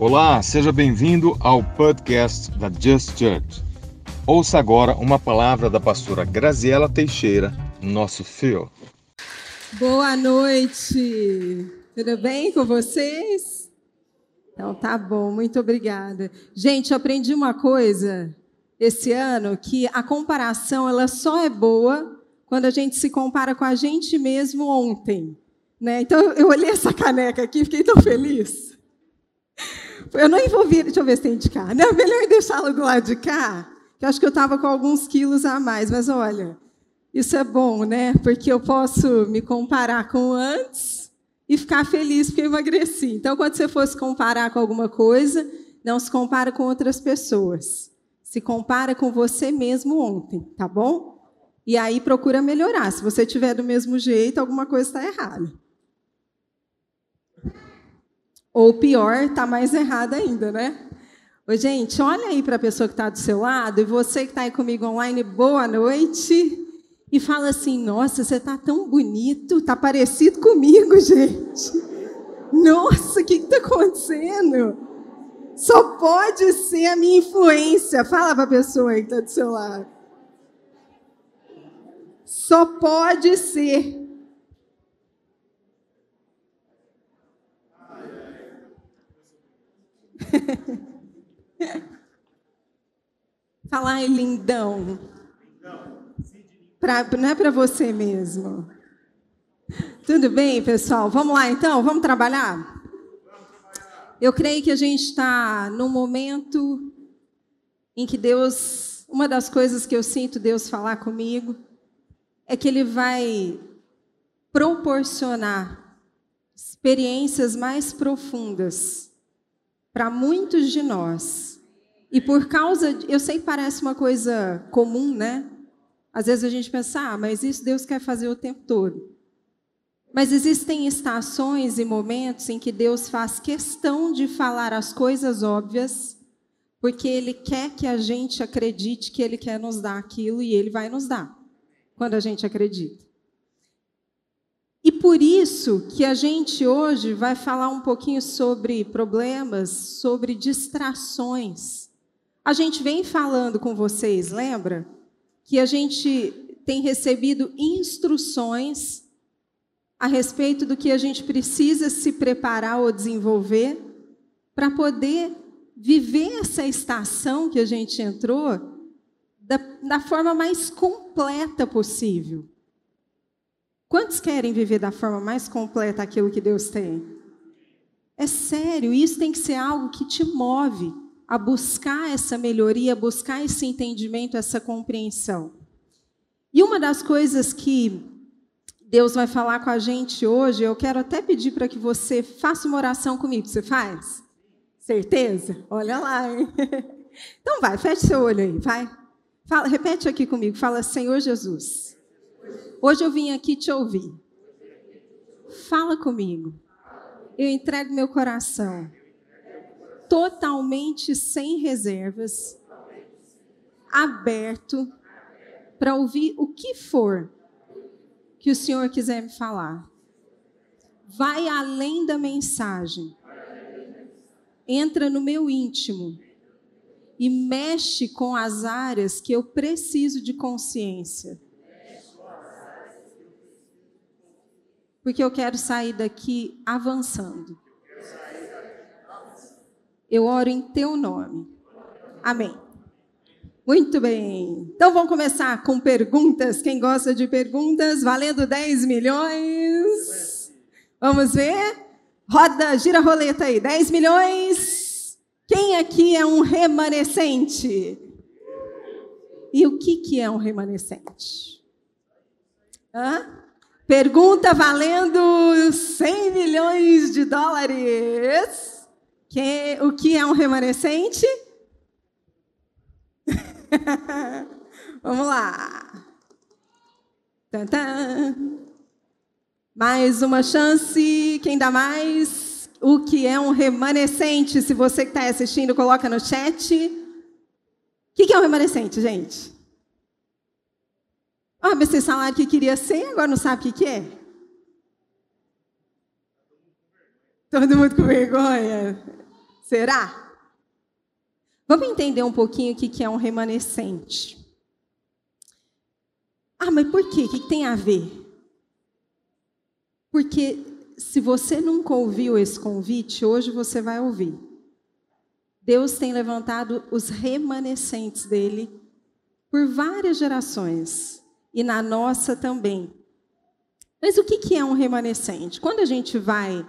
Olá, seja bem-vindo ao podcast da Just Church. Ouça agora uma palavra da pastora Graziela Teixeira, nosso fio. Boa noite. Tudo bem com vocês? Então tá bom, muito obrigada. Gente, aprendi uma coisa esse ano que a comparação ela só é boa quando a gente se compara com a gente mesmo ontem. Né? Então eu olhei essa caneca aqui fiquei tão feliz. Eu não envolvi, deixa eu ver se tem de cá. Não, melhor deixá-la do lado de cá, que eu acho que eu estava com alguns quilos a mais, mas olha, isso é bom, né? Porque eu posso me comparar com antes e ficar feliz porque eu emagreci. Então, quando você for se comparar com alguma coisa, não se compara com outras pessoas. Se compara com você mesmo ontem, tá bom? E aí procura melhorar. Se você tiver do mesmo jeito, alguma coisa está errada. Ou pior, está mais errado ainda, né? Ô, gente, olha aí para a pessoa que está do seu lado, e você que está aí comigo online, boa noite. E fala assim: Nossa, você está tão bonito, está parecido comigo, gente. Nossa, o que está acontecendo? Só pode ser a minha influência. Fala para a pessoa que está do seu lado. Só pode ser. Falar ai, lindão. Pra, não é para você mesmo. Tudo bem, pessoal? Vamos lá então? Vamos trabalhar? Eu creio que a gente está num momento em que Deus, uma das coisas que eu sinto Deus falar comigo, é que Ele vai proporcionar experiências mais profundas para muitos de nós. E por causa, de, eu sei que parece uma coisa comum, né? Às vezes a gente pensa, ah, mas isso Deus quer fazer o tempo todo. Mas existem estações e momentos em que Deus faz questão de falar as coisas óbvias, porque Ele quer que a gente acredite que Ele quer nos dar aquilo e Ele vai nos dar, quando a gente acredita. E por isso que a gente hoje vai falar um pouquinho sobre problemas, sobre distrações. A gente vem falando com vocês, lembra? Que a gente tem recebido instruções a respeito do que a gente precisa se preparar ou desenvolver para poder viver essa estação que a gente entrou da, da forma mais completa possível. Quantos querem viver da forma mais completa aquilo que Deus tem? É sério, isso tem que ser algo que te move a buscar essa melhoria, buscar esse entendimento, essa compreensão. E uma das coisas que Deus vai falar com a gente hoje, eu quero até pedir para que você faça uma oração comigo. Você faz? Certeza? Olha lá, hein? Então vai, feche seu olho aí, vai. Fala, repete aqui comigo, fala, Senhor Jesus Hoje eu vim aqui te ouvir. Fala comigo. Eu entrego meu coração totalmente sem reservas, aberto para ouvir o que for que o Senhor quiser me falar. Vai além da mensagem. Entra no meu íntimo e mexe com as áreas que eu preciso de consciência porque eu quero sair daqui avançando. Eu oro em teu nome. Amém. Muito bem. Então vamos começar com perguntas. Quem gosta de perguntas, valendo 10 milhões. Vamos ver? Roda, gira a roleta aí. 10 milhões. Quem aqui é um remanescente? E o que, que é um remanescente? Hã? Pergunta valendo 100 milhões de dólares. Que, o que é um remanescente? Vamos lá. Tantã. Mais uma chance. Quem dá mais? O que é um remanescente? Se você que está assistindo, coloca no chat. O que é um remanescente, gente? Ah, mas esse salário que queria ser, agora não sabe o que, é? Todo mundo com vergonha. Será? Vamos entender um pouquinho o que é um remanescente. Ah, mas por quê? O que tem a ver? Porque se você nunca ouviu esse convite, hoje você vai ouvir. Deus tem levantado os remanescentes dele por várias gerações e na nossa também. Mas o que é um remanescente? Quando a gente vai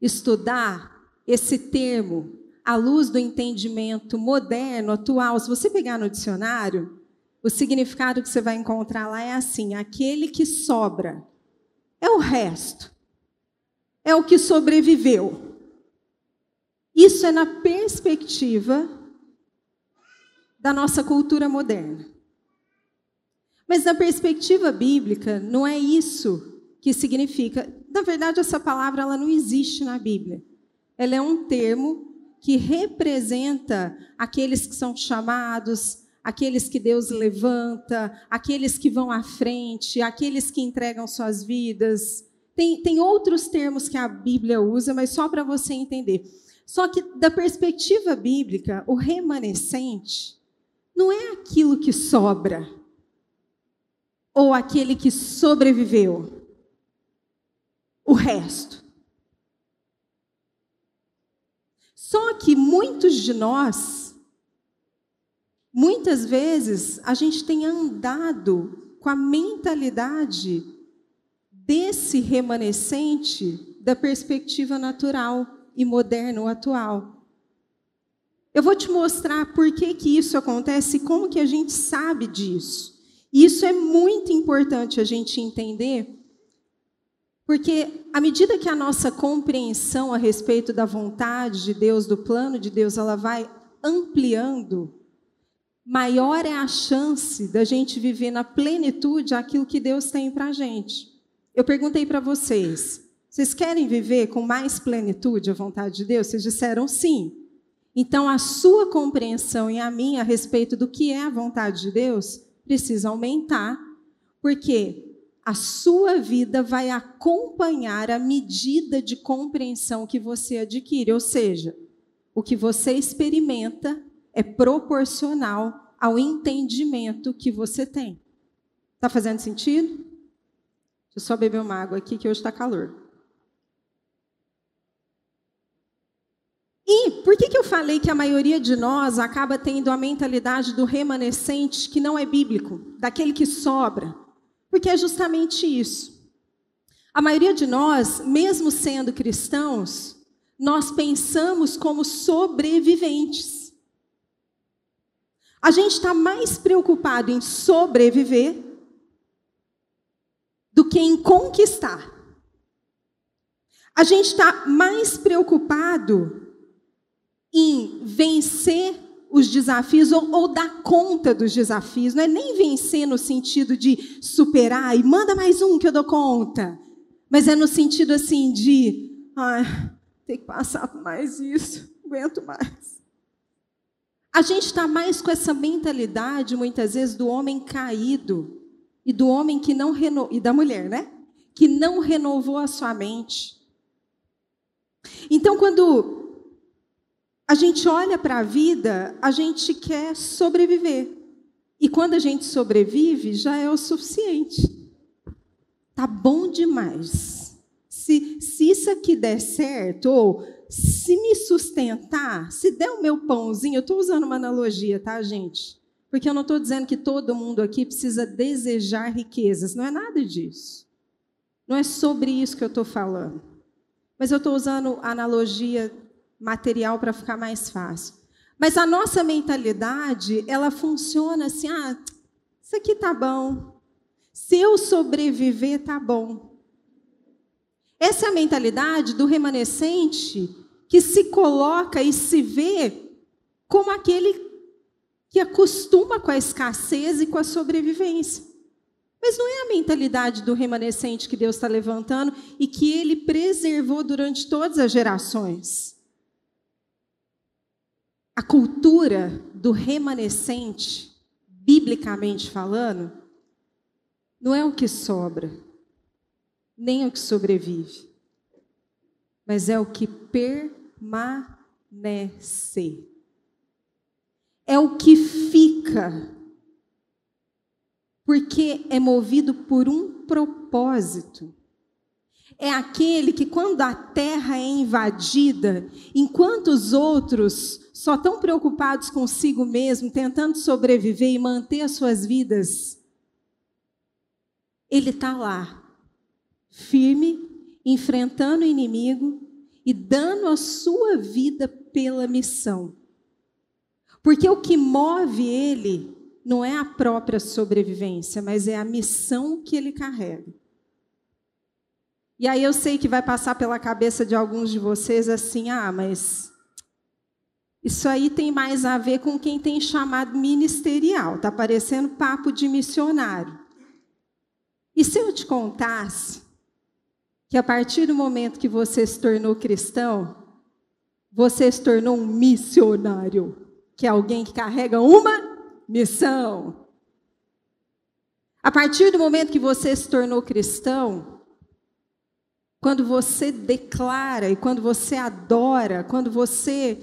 estudar esse termo à luz do entendimento moderno, atual, se você pegar no dicionário, o significado que você vai encontrar lá é assim: aquele que sobra. É o resto. É o que sobreviveu. Isso é na perspectiva da nossa cultura moderna. Mas na perspectiva bíblica, não é isso que significa. Na verdade, essa palavra ela não existe na Bíblia. Ela é um termo que representa aqueles que são chamados, aqueles que Deus levanta, aqueles que vão à frente, aqueles que entregam suas vidas. Tem, tem outros termos que a Bíblia usa, mas só para você entender. Só que, da perspectiva bíblica, o remanescente não é aquilo que sobra ou aquele que sobreviveu? O resto. Só que muitos de nós, muitas vezes, a gente tem andado com a mentalidade desse remanescente da perspectiva natural e moderno atual. Eu vou te mostrar por que, que isso acontece e como que a gente sabe disso. Isso é muito importante a gente entender, porque à medida que a nossa compreensão a respeito da vontade de Deus, do plano de Deus, ela vai ampliando, maior é a chance da gente viver na plenitude aquilo que Deus tem para a gente. Eu perguntei para vocês, vocês querem viver com mais plenitude a vontade de Deus? Vocês disseram sim. Então, a sua compreensão e a minha a respeito do que é a vontade de Deus precisa aumentar, porque a sua vida vai acompanhar a medida de compreensão que você adquire, ou seja, o que você experimenta é proporcional ao entendimento que você tem. Está fazendo sentido? Deixa eu só beber uma água aqui que hoje está calor. E por que falei que a maioria de nós acaba tendo a mentalidade do remanescente que não é bíblico, daquele que sobra? Porque é justamente isso. A maioria de nós, mesmo sendo cristãos, nós pensamos como sobreviventes. A gente está mais preocupado em sobreviver do que em conquistar. A gente está mais preocupado em vencer os desafios ou, ou, dar conta dos desafios. Não é nem vencer no sentido de superar e manda mais um que eu dou conta. Mas é no sentido assim de ai, tem que passar por mais isso, aguento mais. A gente está mais com essa mentalidade, muitas vezes, do homem caído e do homem que não renovou, e da mulher, né? Que não renovou a sua mente. Então, quando a gente olha para a vida, a gente quer sobreviver. E quando a gente sobrevive, já é o suficiente. Tá bom demais. Se, se isso aqui der certo, ou se me sustentar, se der o meu pãozinho, eu estou usando uma analogia, tá, gente? Porque eu não estou dizendo que todo mundo aqui precisa desejar riquezas, não é nada disso. Não é sobre isso que eu estou falando. Mas eu estou usando a analogia material para ficar mais fácil. Mas a nossa mentalidade, ela funciona assim: ah, isso aqui tá bom. Se eu sobreviver, tá bom. Essa é a mentalidade do remanescente que se coloca e se vê como aquele que acostuma com a escassez e com a sobrevivência. Mas não é a mentalidade do remanescente que Deus está levantando e que ele preservou durante todas as gerações a cultura do remanescente, biblicamente falando, não é o que sobra, nem o que sobrevive, mas é o que permanece. É o que fica. Porque é movido por um propósito. É aquele que, quando a terra é invadida, enquanto os outros só estão preocupados consigo mesmo, tentando sobreviver e manter as suas vidas, ele está lá, firme, enfrentando o inimigo e dando a sua vida pela missão. Porque o que move ele não é a própria sobrevivência, mas é a missão que ele carrega. E aí eu sei que vai passar pela cabeça de alguns de vocês assim: ah, mas isso aí tem mais a ver com quem tem chamado ministerial, está parecendo papo de missionário. E se eu te contasse que a partir do momento que você se tornou cristão, você se tornou um missionário, que é alguém que carrega uma missão. A partir do momento que você se tornou cristão, quando você declara e quando você adora, quando você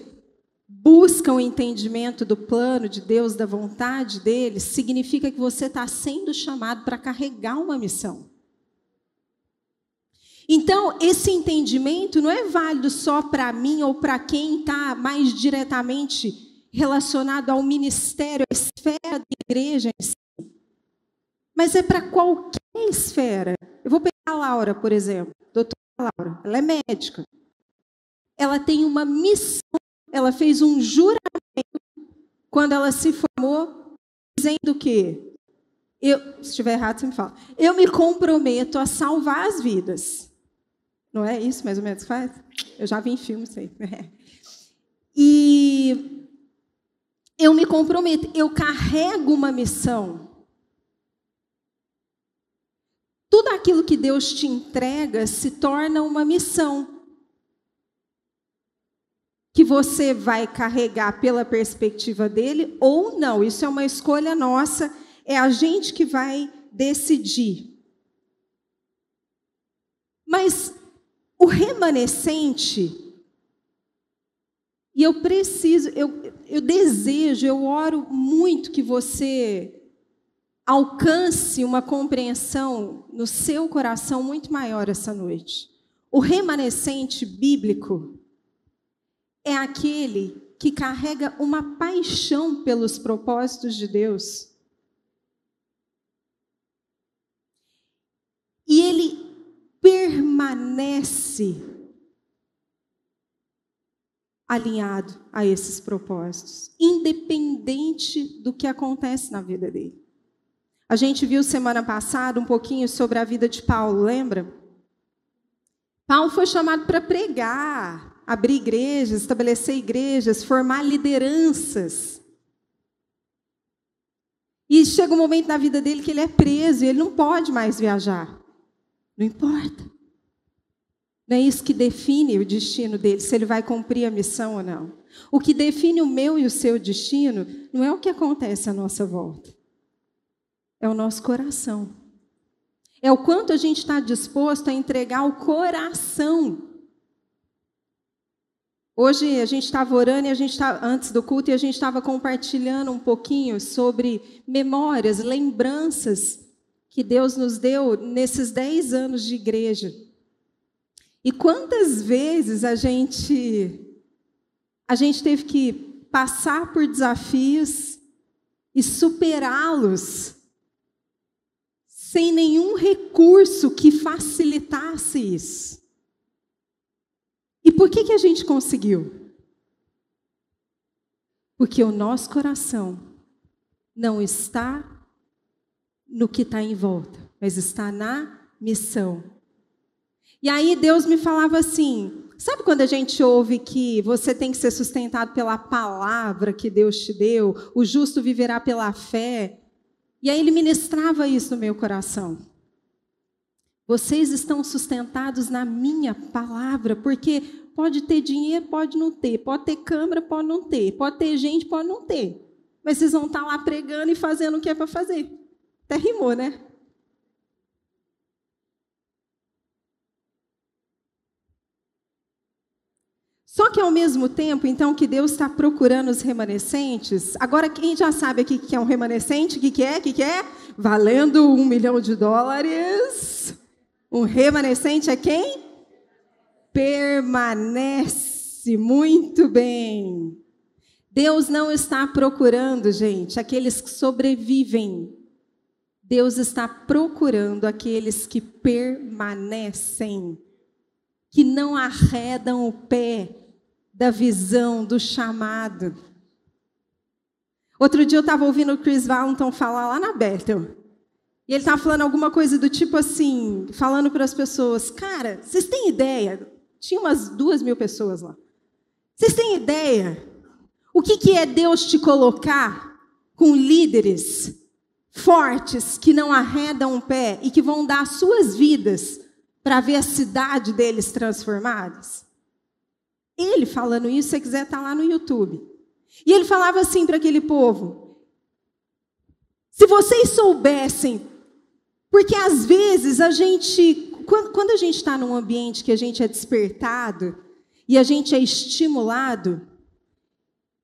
busca o um entendimento do plano de Deus, da vontade dele, significa que você está sendo chamado para carregar uma missão. Então, esse entendimento não é válido só para mim ou para quem está mais diretamente relacionado ao ministério, à esfera da igreja em si, mas é para qualquer esfera. Eu vou a Laura, por exemplo, doutora Laura, ela é médica. Ela tem uma missão, ela fez um juramento quando ela se formou, dizendo que eu, se estiver errado, você me fala. Eu me comprometo a salvar as vidas. Não é isso mais ou menos que faz? Eu já vi em filmes aí. E eu me comprometo, eu carrego uma missão. Tudo aquilo que Deus te entrega se torna uma missão. Que você vai carregar pela perspectiva dele ou não. Isso é uma escolha nossa, é a gente que vai decidir. Mas o remanescente, e eu preciso, eu, eu desejo, eu oro muito que você alcance uma compreensão no seu coração muito maior essa noite. O remanescente bíblico é aquele que carrega uma paixão pelos propósitos de Deus. E ele permanece alinhado a esses propósitos, independente do que acontece na vida dele. A gente viu semana passada um pouquinho sobre a vida de Paulo, lembra? Paulo foi chamado para pregar, abrir igrejas, estabelecer igrejas, formar lideranças. E chega um momento na vida dele que ele é preso e ele não pode mais viajar. Não importa. Não é isso que define o destino dele, se ele vai cumprir a missão ou não. O que define o meu e o seu destino não é o que acontece à nossa volta, é o nosso coração. É o quanto a gente está disposto a entregar o coração. Hoje a gente estava orando e a gente estava, antes do culto e a gente estava compartilhando um pouquinho sobre memórias, lembranças que Deus nos deu nesses dez anos de igreja. E quantas vezes a gente a gente teve que passar por desafios e superá-los sem nenhum recurso que facilitasse isso. E por que, que a gente conseguiu? Porque o nosso coração não está no que está em volta, mas está na missão. E aí Deus me falava assim: sabe quando a gente ouve que você tem que ser sustentado pela palavra que Deus te deu, o justo viverá pela fé? E aí ele ministrava isso no meu coração. Vocês estão sustentados na minha palavra, porque pode ter dinheiro, pode não ter, pode ter câmera, pode não ter, pode ter gente, pode não ter. Mas vocês vão estar lá pregando e fazendo o que é para fazer. Até rimou, né? Só que ao mesmo tempo, então, que Deus está procurando os remanescentes, agora quem já sabe aqui que é um remanescente, o que, que é? O que, que é? Valendo um milhão de dólares. Um remanescente é quem? Permanece. Muito bem. Deus não está procurando, gente, aqueles que sobrevivem. Deus está procurando aqueles que permanecem, que não arredam o pé da visão, do chamado. Outro dia eu estava ouvindo o Chris Valentin falar lá na Bethel. E ele estava falando alguma coisa do tipo assim, falando para as pessoas, cara, vocês têm ideia? Tinha umas duas mil pessoas lá. Vocês têm ideia? O que, que é Deus te colocar com líderes fortes que não arredam pé e que vão dar suas vidas para ver a cidade deles transformadas? Ele falando isso, se você quiser, está lá no YouTube. E ele falava assim para aquele povo: se vocês soubessem, porque às vezes a gente, quando a gente está num ambiente que a gente é despertado e a gente é estimulado,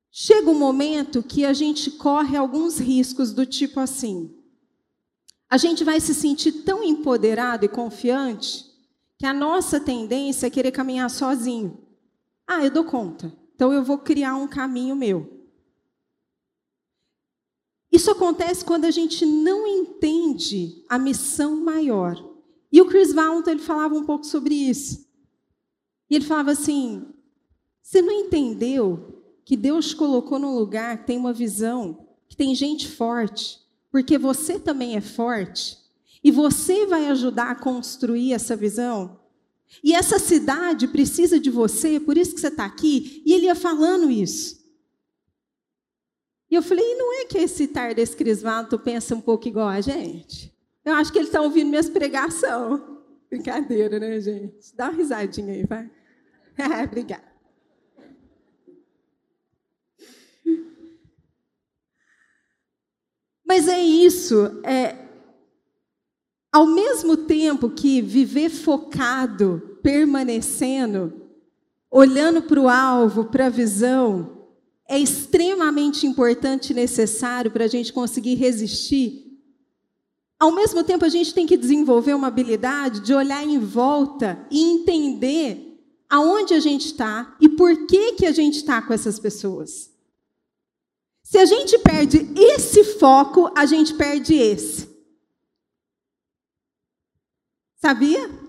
chega um momento que a gente corre alguns riscos do tipo assim. A gente vai se sentir tão empoderado e confiante que a nossa tendência é querer caminhar sozinho. Ah, eu dou conta. Então eu vou criar um caminho meu. Isso acontece quando a gente não entende a missão maior. E o Chris Valentin ele falava um pouco sobre isso. E ele falava assim: você não entendeu que Deus colocou num lugar que tem uma visão, que tem gente forte, porque você também é forte, e você vai ajudar a construir essa visão? E essa cidade precisa de você, por isso que você está aqui. E ele ia falando isso. E eu falei, e não é que esse Tardes Crisvaldo pensa um pouco igual a gente? Eu acho que ele está ouvindo minhas pregações. Brincadeira, né, gente? Dá uma risadinha aí, vai. Obrigada. Mas é isso. É, ao mesmo tempo que viver focado, permanecendo, olhando para o alvo, para a visão, é extremamente importante e necessário para a gente conseguir resistir. Ao mesmo tempo, a gente tem que desenvolver uma habilidade de olhar em volta e entender aonde a gente está e por que, que a gente está com essas pessoas. Se a gente perde esse foco, a gente perde esse. Sabia?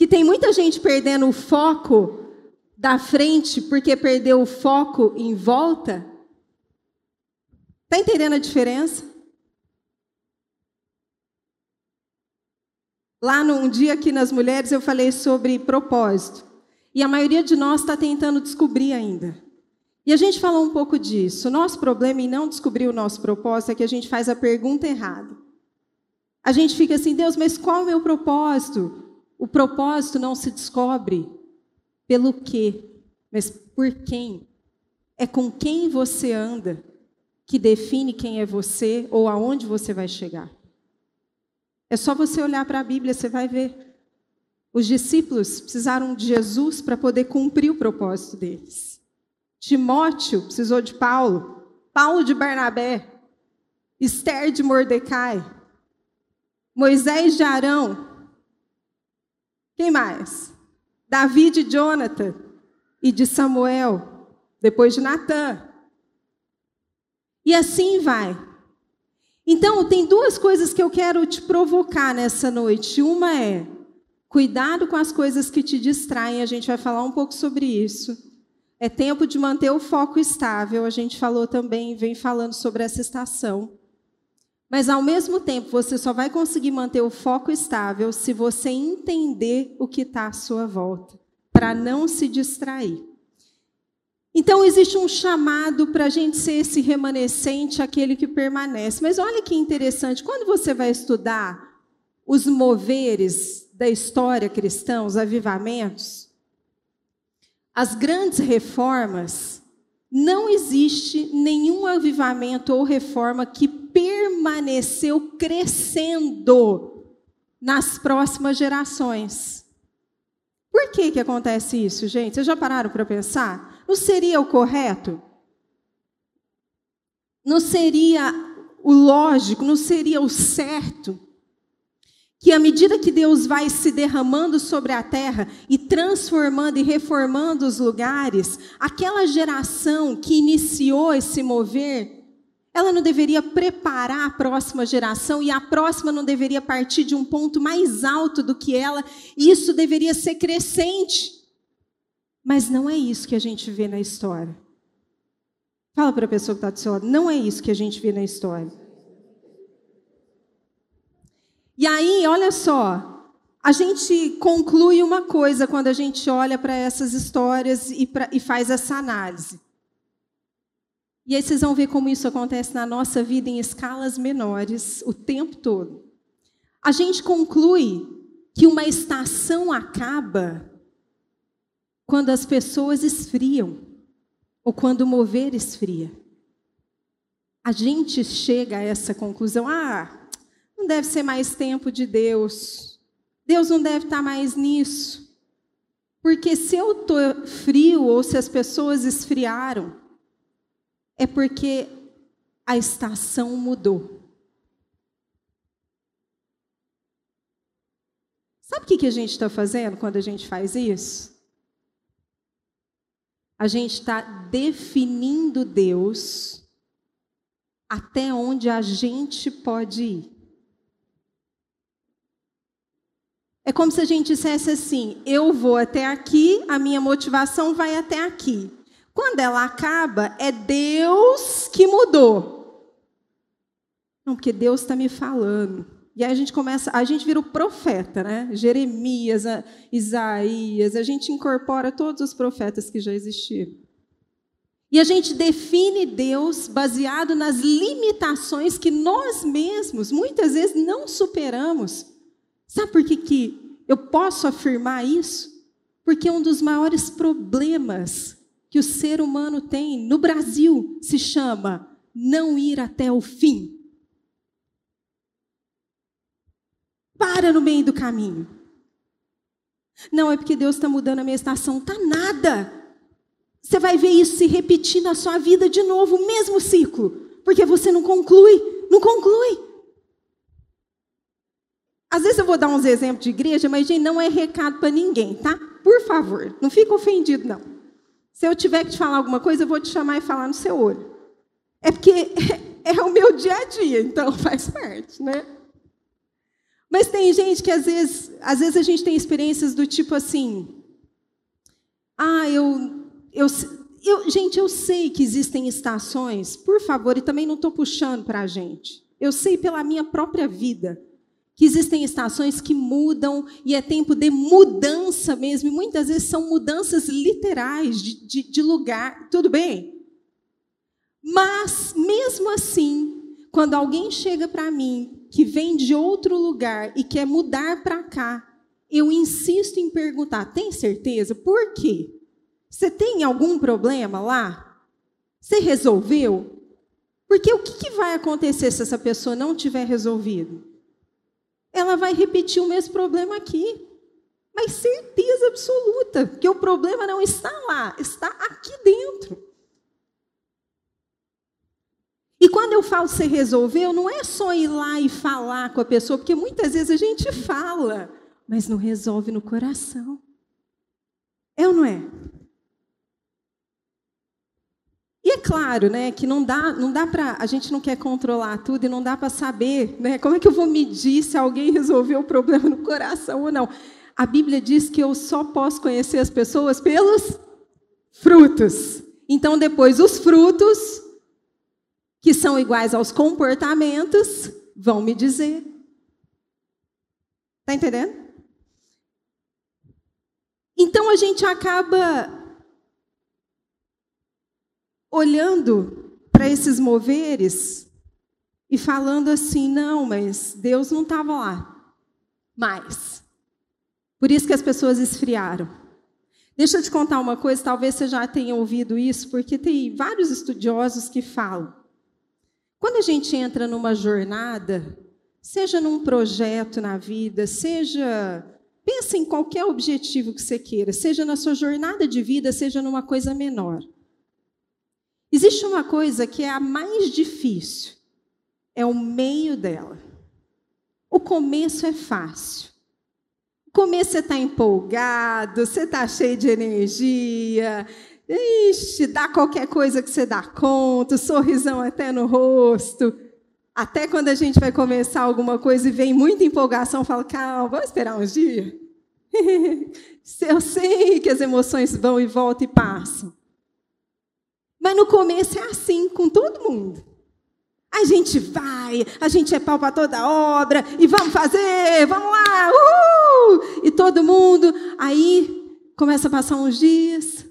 Que tem muita gente perdendo o foco da frente porque perdeu o foco em volta. Está entendendo a diferença? Lá num dia aqui nas mulheres eu falei sobre propósito. E a maioria de nós está tentando descobrir ainda. E a gente falou um pouco disso. O nosso problema em não descobrir o nosso propósito é que a gente faz a pergunta errada. A gente fica assim, Deus, mas qual é o meu propósito? O propósito não se descobre pelo quê, mas por quem. É com quem você anda que define quem é você ou aonde você vai chegar. É só você olhar para a Bíblia, você vai ver. Os discípulos precisaram de Jesus para poder cumprir o propósito deles. Timóteo precisou de Paulo, Paulo de Barnabé, Esther de Mordecai, Moisés de Arão. Quem mais? Davi de Jonathan e de Samuel, depois de Natã. E assim vai. Então, tem duas coisas que eu quero te provocar nessa noite. Uma é cuidado com as coisas que te distraem, a gente vai falar um pouco sobre isso. É tempo de manter o foco estável, a gente falou também, vem falando sobre essa estação. Mas, ao mesmo tempo, você só vai conseguir manter o foco estável se você entender o que está à sua volta, para não se distrair. Então, existe um chamado para a gente ser esse remanescente, aquele que permanece. Mas olha que interessante, quando você vai estudar os moveres da história cristã, os avivamentos, as grandes reformas, não existe nenhum avivamento ou reforma que permaneceu crescendo nas próximas gerações. Por que, que acontece isso, gente? Vocês já pararam para pensar? Não seria o correto? Não seria o lógico, não seria o certo? Que à medida que Deus vai se derramando sobre a terra e transformando e reformando os lugares, aquela geração que iniciou esse mover ela não deveria preparar a próxima geração e a próxima não deveria partir de um ponto mais alto do que ela, isso deveria ser crescente. Mas não é isso que a gente vê na história. Fala para a pessoa que está do seu lado, não é isso que a gente vê na história. E aí, olha só, a gente conclui uma coisa quando a gente olha para essas histórias e, pra, e faz essa análise. E aí vocês vão ver como isso acontece na nossa vida em escalas menores o tempo todo. A gente conclui que uma estação acaba quando as pessoas esfriam ou quando o mover esfria. A gente chega a essa conclusão: ah, não deve ser mais tempo de Deus. Deus não deve estar mais nisso. Porque se eu estou frio ou se as pessoas esfriaram, é porque a estação mudou. Sabe o que a gente está fazendo quando a gente faz isso? A gente está definindo Deus até onde a gente pode ir. É como se a gente dissesse assim: eu vou até aqui, a minha motivação vai até aqui. Quando ela acaba, é Deus que mudou. Não, porque Deus está me falando. E aí a gente começa, a gente vira o profeta, né? Jeremias, Isaías, a gente incorpora todos os profetas que já existiram. E a gente define Deus baseado nas limitações que nós mesmos muitas vezes não superamos. Sabe por que, que eu posso afirmar isso? Porque um dos maiores problemas que o ser humano tem no Brasil se chama não ir até o fim. Para no meio do caminho. Não é porque Deus está mudando a minha estação, tá nada. Você vai ver isso se repetir na sua vida de novo, o mesmo ciclo, porque você não conclui, não conclui. Às vezes eu vou dar uns exemplos de igreja, mas gente, não é recado para ninguém, tá? Por favor, não fica ofendido não. Se eu tiver que te falar alguma coisa, eu vou te chamar e falar no seu olho. É porque é, o meu dia a dia, então faz parte, né? Mas tem gente que às vezes, às vezes a gente tem experiências do tipo assim, ah, eu, eu, eu gente, eu sei que existem estações, por favor, e também não estou puxando para a gente. Eu sei pela minha própria vida que existem estações que mudam e é tempo de mudança mesmo, e muitas vezes são mudanças literais de, de, de lugar, tudo bem? Mas, mesmo assim, quando alguém chega para mim que vem de outro lugar e quer mudar para cá, eu insisto em perguntar: tem certeza? Por quê? Você tem algum problema lá? Você resolveu? Porque o que, que vai acontecer se essa pessoa não tiver resolvido? Ela vai repetir o mesmo problema aqui. Mas certeza absoluta que o problema não está lá, está aqui dentro. E quando eu falo você resolveu, não é só ir lá e falar com a pessoa, porque muitas vezes a gente fala, mas não resolve no coração. É ou não é? É claro, né, que não dá, não dá para, a gente não quer controlar tudo e não dá para saber, né, como é que eu vou medir se alguém resolveu o problema no coração ou não. A Bíblia diz que eu só posso conhecer as pessoas pelos frutos. Então, depois, os frutos, que são iguais aos comportamentos, vão me dizer. Está entendendo? Então, a gente acaba olhando para esses moveres e falando assim: não, mas Deus não estava lá mais. Por isso que as pessoas esfriaram. Deixa eu te contar uma coisa, talvez você já tenha ouvido isso, porque tem vários estudiosos que falam. Quando a gente entra numa jornada, seja num projeto na vida, seja Pensa em qualquer objetivo que você queira, seja na sua jornada de vida, seja numa coisa menor. Existe uma coisa que é a mais difícil, é o meio dela. O começo é fácil. O começo você está empolgado, você está cheio de energia, ixi, dá qualquer coisa que você dá conta, sorrisão até no rosto. Até quando a gente vai começar alguma coisa e vem muita empolgação, fala, calma, vamos esperar uns dias. Eu sei que as emoções vão e voltam e passam. Mas no começo é assim com todo mundo. A gente vai, a gente é pau para toda obra, e vamos fazer, vamos lá, uhul! E todo mundo, aí começa a passar uns dias,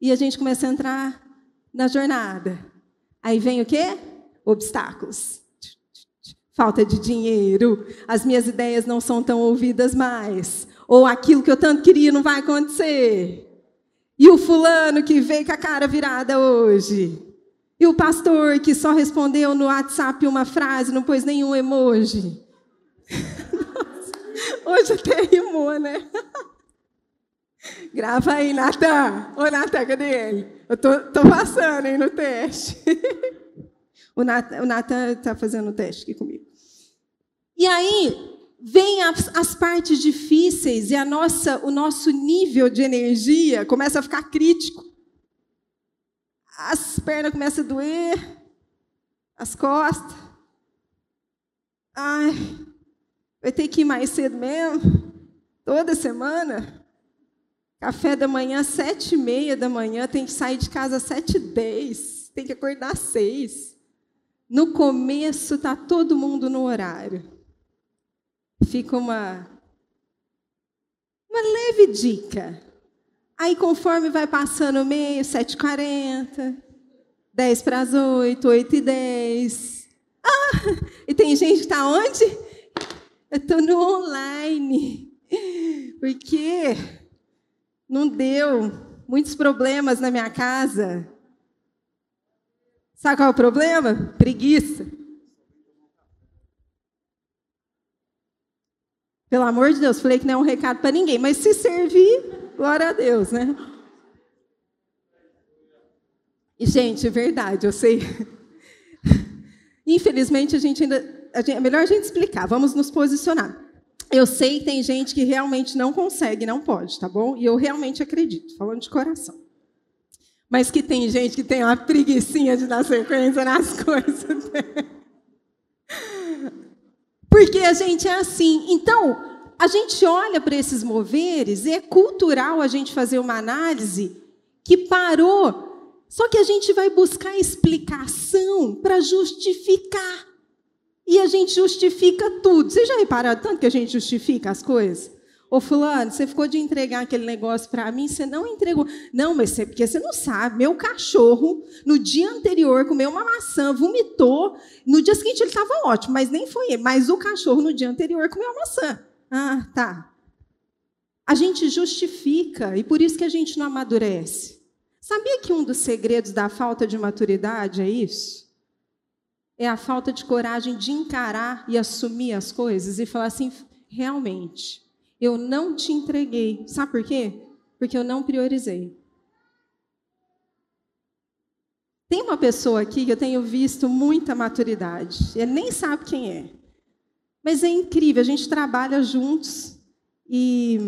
e a gente começa a entrar na jornada. Aí vem o quê? Obstáculos. Falta de dinheiro, as minhas ideias não são tão ouvidas mais, ou aquilo que eu tanto queria não vai acontecer. E o fulano que veio com a cara virada hoje. E o pastor que só respondeu no WhatsApp uma frase, não pôs nenhum emoji. hoje até rimou, né? Grava aí, Natan. Ô, Natan, cadê ele? Eu tô, tô passando aí no teste. o Natan está fazendo o teste aqui comigo. E aí, vem as, as, partes difíceis e a nossa, o nosso nível de energia começa a ficar crítico. As pernas começam a doer, as costas. Ai, vai ter que ir mais cedo mesmo, toda semana. Café da manhã, sete e meia da manhã, tem que sair de casa às sete e dez, tem que acordar às seis. No começo, está todo mundo no horário fica uma, uma leve dica. Aí, conforme vai passando o meio, 7h40, 10 para as 8, 8 e 10. Ah, e tem gente que está onde? Eu estou no online. Porque não deu muitos problemas na minha casa. Sabe qual é o problema? Preguiça. Pelo amor de Deus, falei que não é um recado para ninguém, mas se servir, glória a Deus, né? E, gente, verdade, eu sei. Infelizmente, a gente ainda. A gente, é melhor a gente explicar, vamos nos posicionar. Eu sei que tem gente que realmente não consegue, não pode, tá bom? E eu realmente acredito, falando de coração. Mas que tem gente que tem uma preguiçinha de dar sequência nas coisas. Porque a gente é assim. Então, a gente olha para esses moveres e é cultural a gente fazer uma análise que parou. Só que a gente vai buscar explicação para justificar. E a gente justifica tudo. Vocês já repararam tanto que a gente justifica as coisas? Ô, fulano, você ficou de entregar aquele negócio para mim, você não entregou. Não, mas você, porque você não sabe. Meu cachorro, no dia anterior, comeu uma maçã, vomitou. No dia seguinte ele estava ótimo, mas nem foi ele. Mas o cachorro, no dia anterior, comeu uma maçã. Ah, tá. A gente justifica, e por isso que a gente não amadurece. Sabia que um dos segredos da falta de maturidade é isso? É a falta de coragem de encarar e assumir as coisas e falar assim: realmente, eu não te entreguei. Sabe por quê? Porque eu não priorizei. Tem uma pessoa aqui que eu tenho visto muita maturidade. Ele nem sabe quem é. Mas é incrível, a gente trabalha juntos e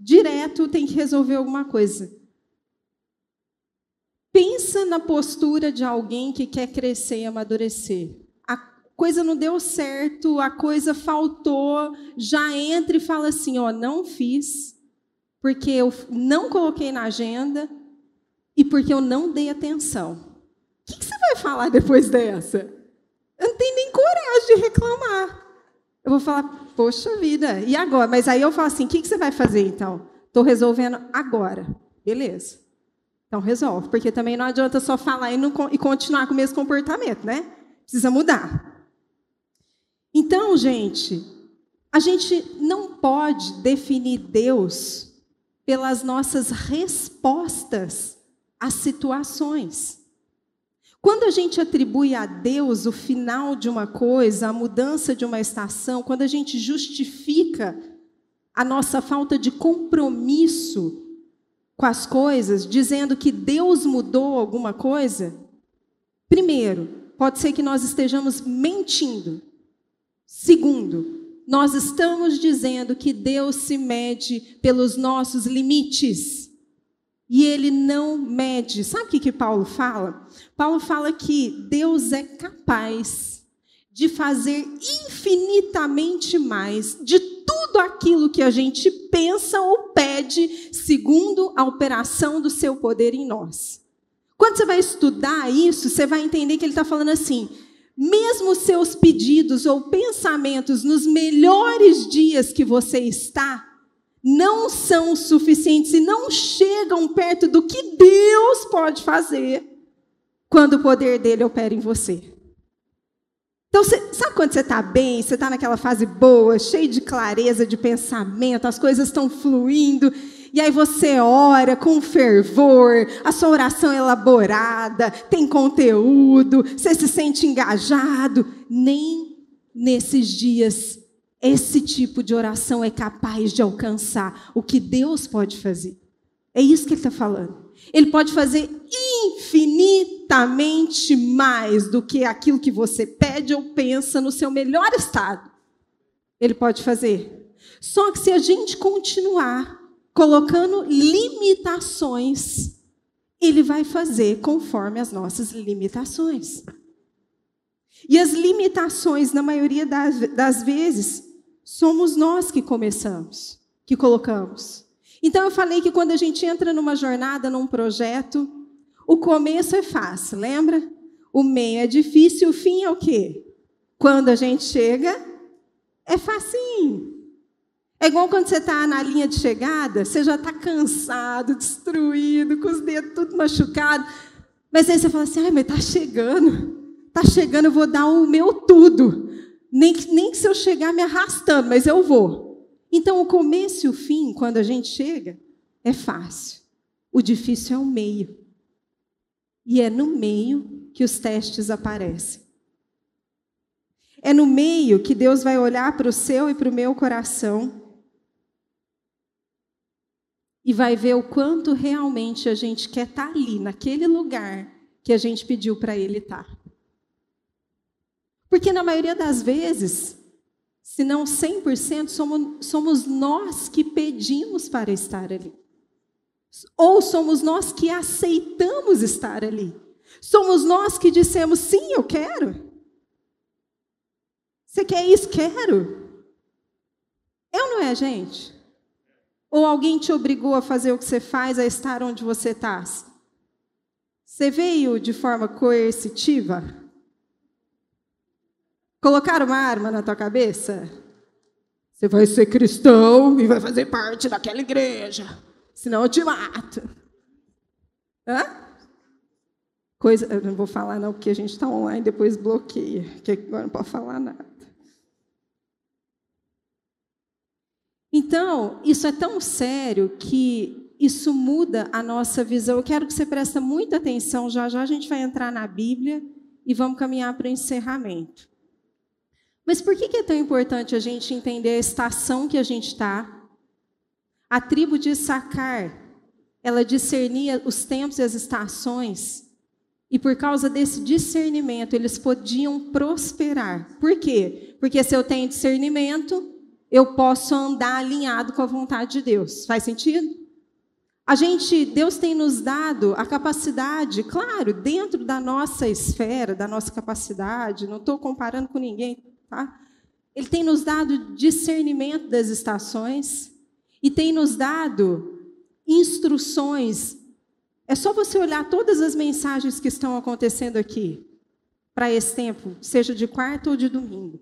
direto tem que resolver alguma coisa. Pensa na postura de alguém que quer crescer e amadurecer coisa não deu certo, a coisa faltou, já entra e fala assim: ó, não fiz, porque eu não coloquei na agenda e porque eu não dei atenção. O que, você vai falar depois dessa? Eu não tenho nem coragem de reclamar. Eu vou falar, poxa vida, e agora? Mas aí eu falo assim: o que, que você vai fazer então? Estou resolvendo agora. Beleza. Então resolve, porque também não adianta só falar e, não, e continuar com o mesmo comportamento, né? Precisa mudar. Então, gente, a gente não pode definir Deus pelas nossas respostas às situações. Quando a gente atribui a Deus o final de uma coisa, a mudança de uma estação, quando a gente justifica a nossa falta de compromisso com as coisas, dizendo que Deus mudou alguma coisa, primeiro, pode ser que nós estejamos mentindo. Segundo, nós estamos dizendo que Deus se mede pelos nossos limites. E ele não mede. Sabe o que, que Paulo fala? Paulo fala que Deus é capaz de fazer infinitamente mais de tudo aquilo que a gente pensa ou pede, segundo a operação do seu poder em nós. Quando você vai estudar isso, você vai entender que ele está falando assim: mesmo seus pedidos ou pensamentos nos melhores dias que você está, não são suficientes e não chegam perto do que Deus pode fazer quando o poder dele opera em você. Então, você, sabe quando você está bem, você está naquela fase boa, cheio de clareza de pensamento, as coisas estão fluindo, e aí você ora com fervor, a sua oração é elaborada, tem conteúdo, você se sente engajado. Nem nesses dias esse tipo de oração é capaz de alcançar o que Deus pode fazer. É isso que ele está falando. Ele pode fazer infinitamente mais do que aquilo que você pede ou pensa no seu melhor estado. Ele pode fazer. Só que se a gente continuar colocando limitações, ele vai fazer conforme as nossas limitações. E as limitações, na maioria das, das vezes, somos nós que começamos, que colocamos. Então eu falei que quando a gente entra numa jornada, num projeto, o começo é fácil, lembra? O meio é difícil, o fim é o quê? Quando a gente chega, é facinho. É igual quando você está na linha de chegada, você já está cansado, destruído, com os dedos tudo machucados. Mas aí você fala assim, ai, mas está chegando. Está chegando, eu vou dar o meu tudo. Nem, nem que se eu chegar me arrastando, mas eu vou. Então, o começo e o fim, quando a gente chega, é fácil. O difícil é o meio. E é no meio que os testes aparecem. É no meio que Deus vai olhar para o seu e para o meu coração e vai ver o quanto realmente a gente quer estar ali, naquele lugar que a gente pediu para Ele estar. Porque na maioria das vezes, se não 100%, somos, somos nós que pedimos para estar ali. Ou somos nós que aceitamos estar ali. Somos nós que dissemos, sim, eu quero. Você quer isso? Quero. Eu não é, gente? Ou alguém te obrigou a fazer o que você faz, a estar onde você está? Você veio de forma coercitiva? Colocar uma arma na tua cabeça? Você vai ser cristão e vai fazer parte daquela igreja. Senão eu te mato. Hã? Coisa, eu não vou falar não, porque a gente está online, depois bloqueia, que agora não pode falar nada. Então, isso é tão sério que isso muda a nossa visão. Eu quero que você preste muita atenção, já já a gente vai entrar na Bíblia e vamos caminhar para o encerramento. Mas por que é tão importante a gente entender a estação que a gente está? A tribo de Sacar, ela discernia os tempos e as estações, e por causa desse discernimento, eles podiam prosperar. Por quê? Porque se eu tenho discernimento, eu posso andar alinhado com a vontade de Deus. Faz sentido? A gente, Deus tem nos dado a capacidade, claro, dentro da nossa esfera, da nossa capacidade, não estou comparando com ninguém, Tá? Ele tem nos dado discernimento das estações e tem nos dado instruções. É só você olhar todas as mensagens que estão acontecendo aqui para esse tempo, seja de quarta ou de domingo.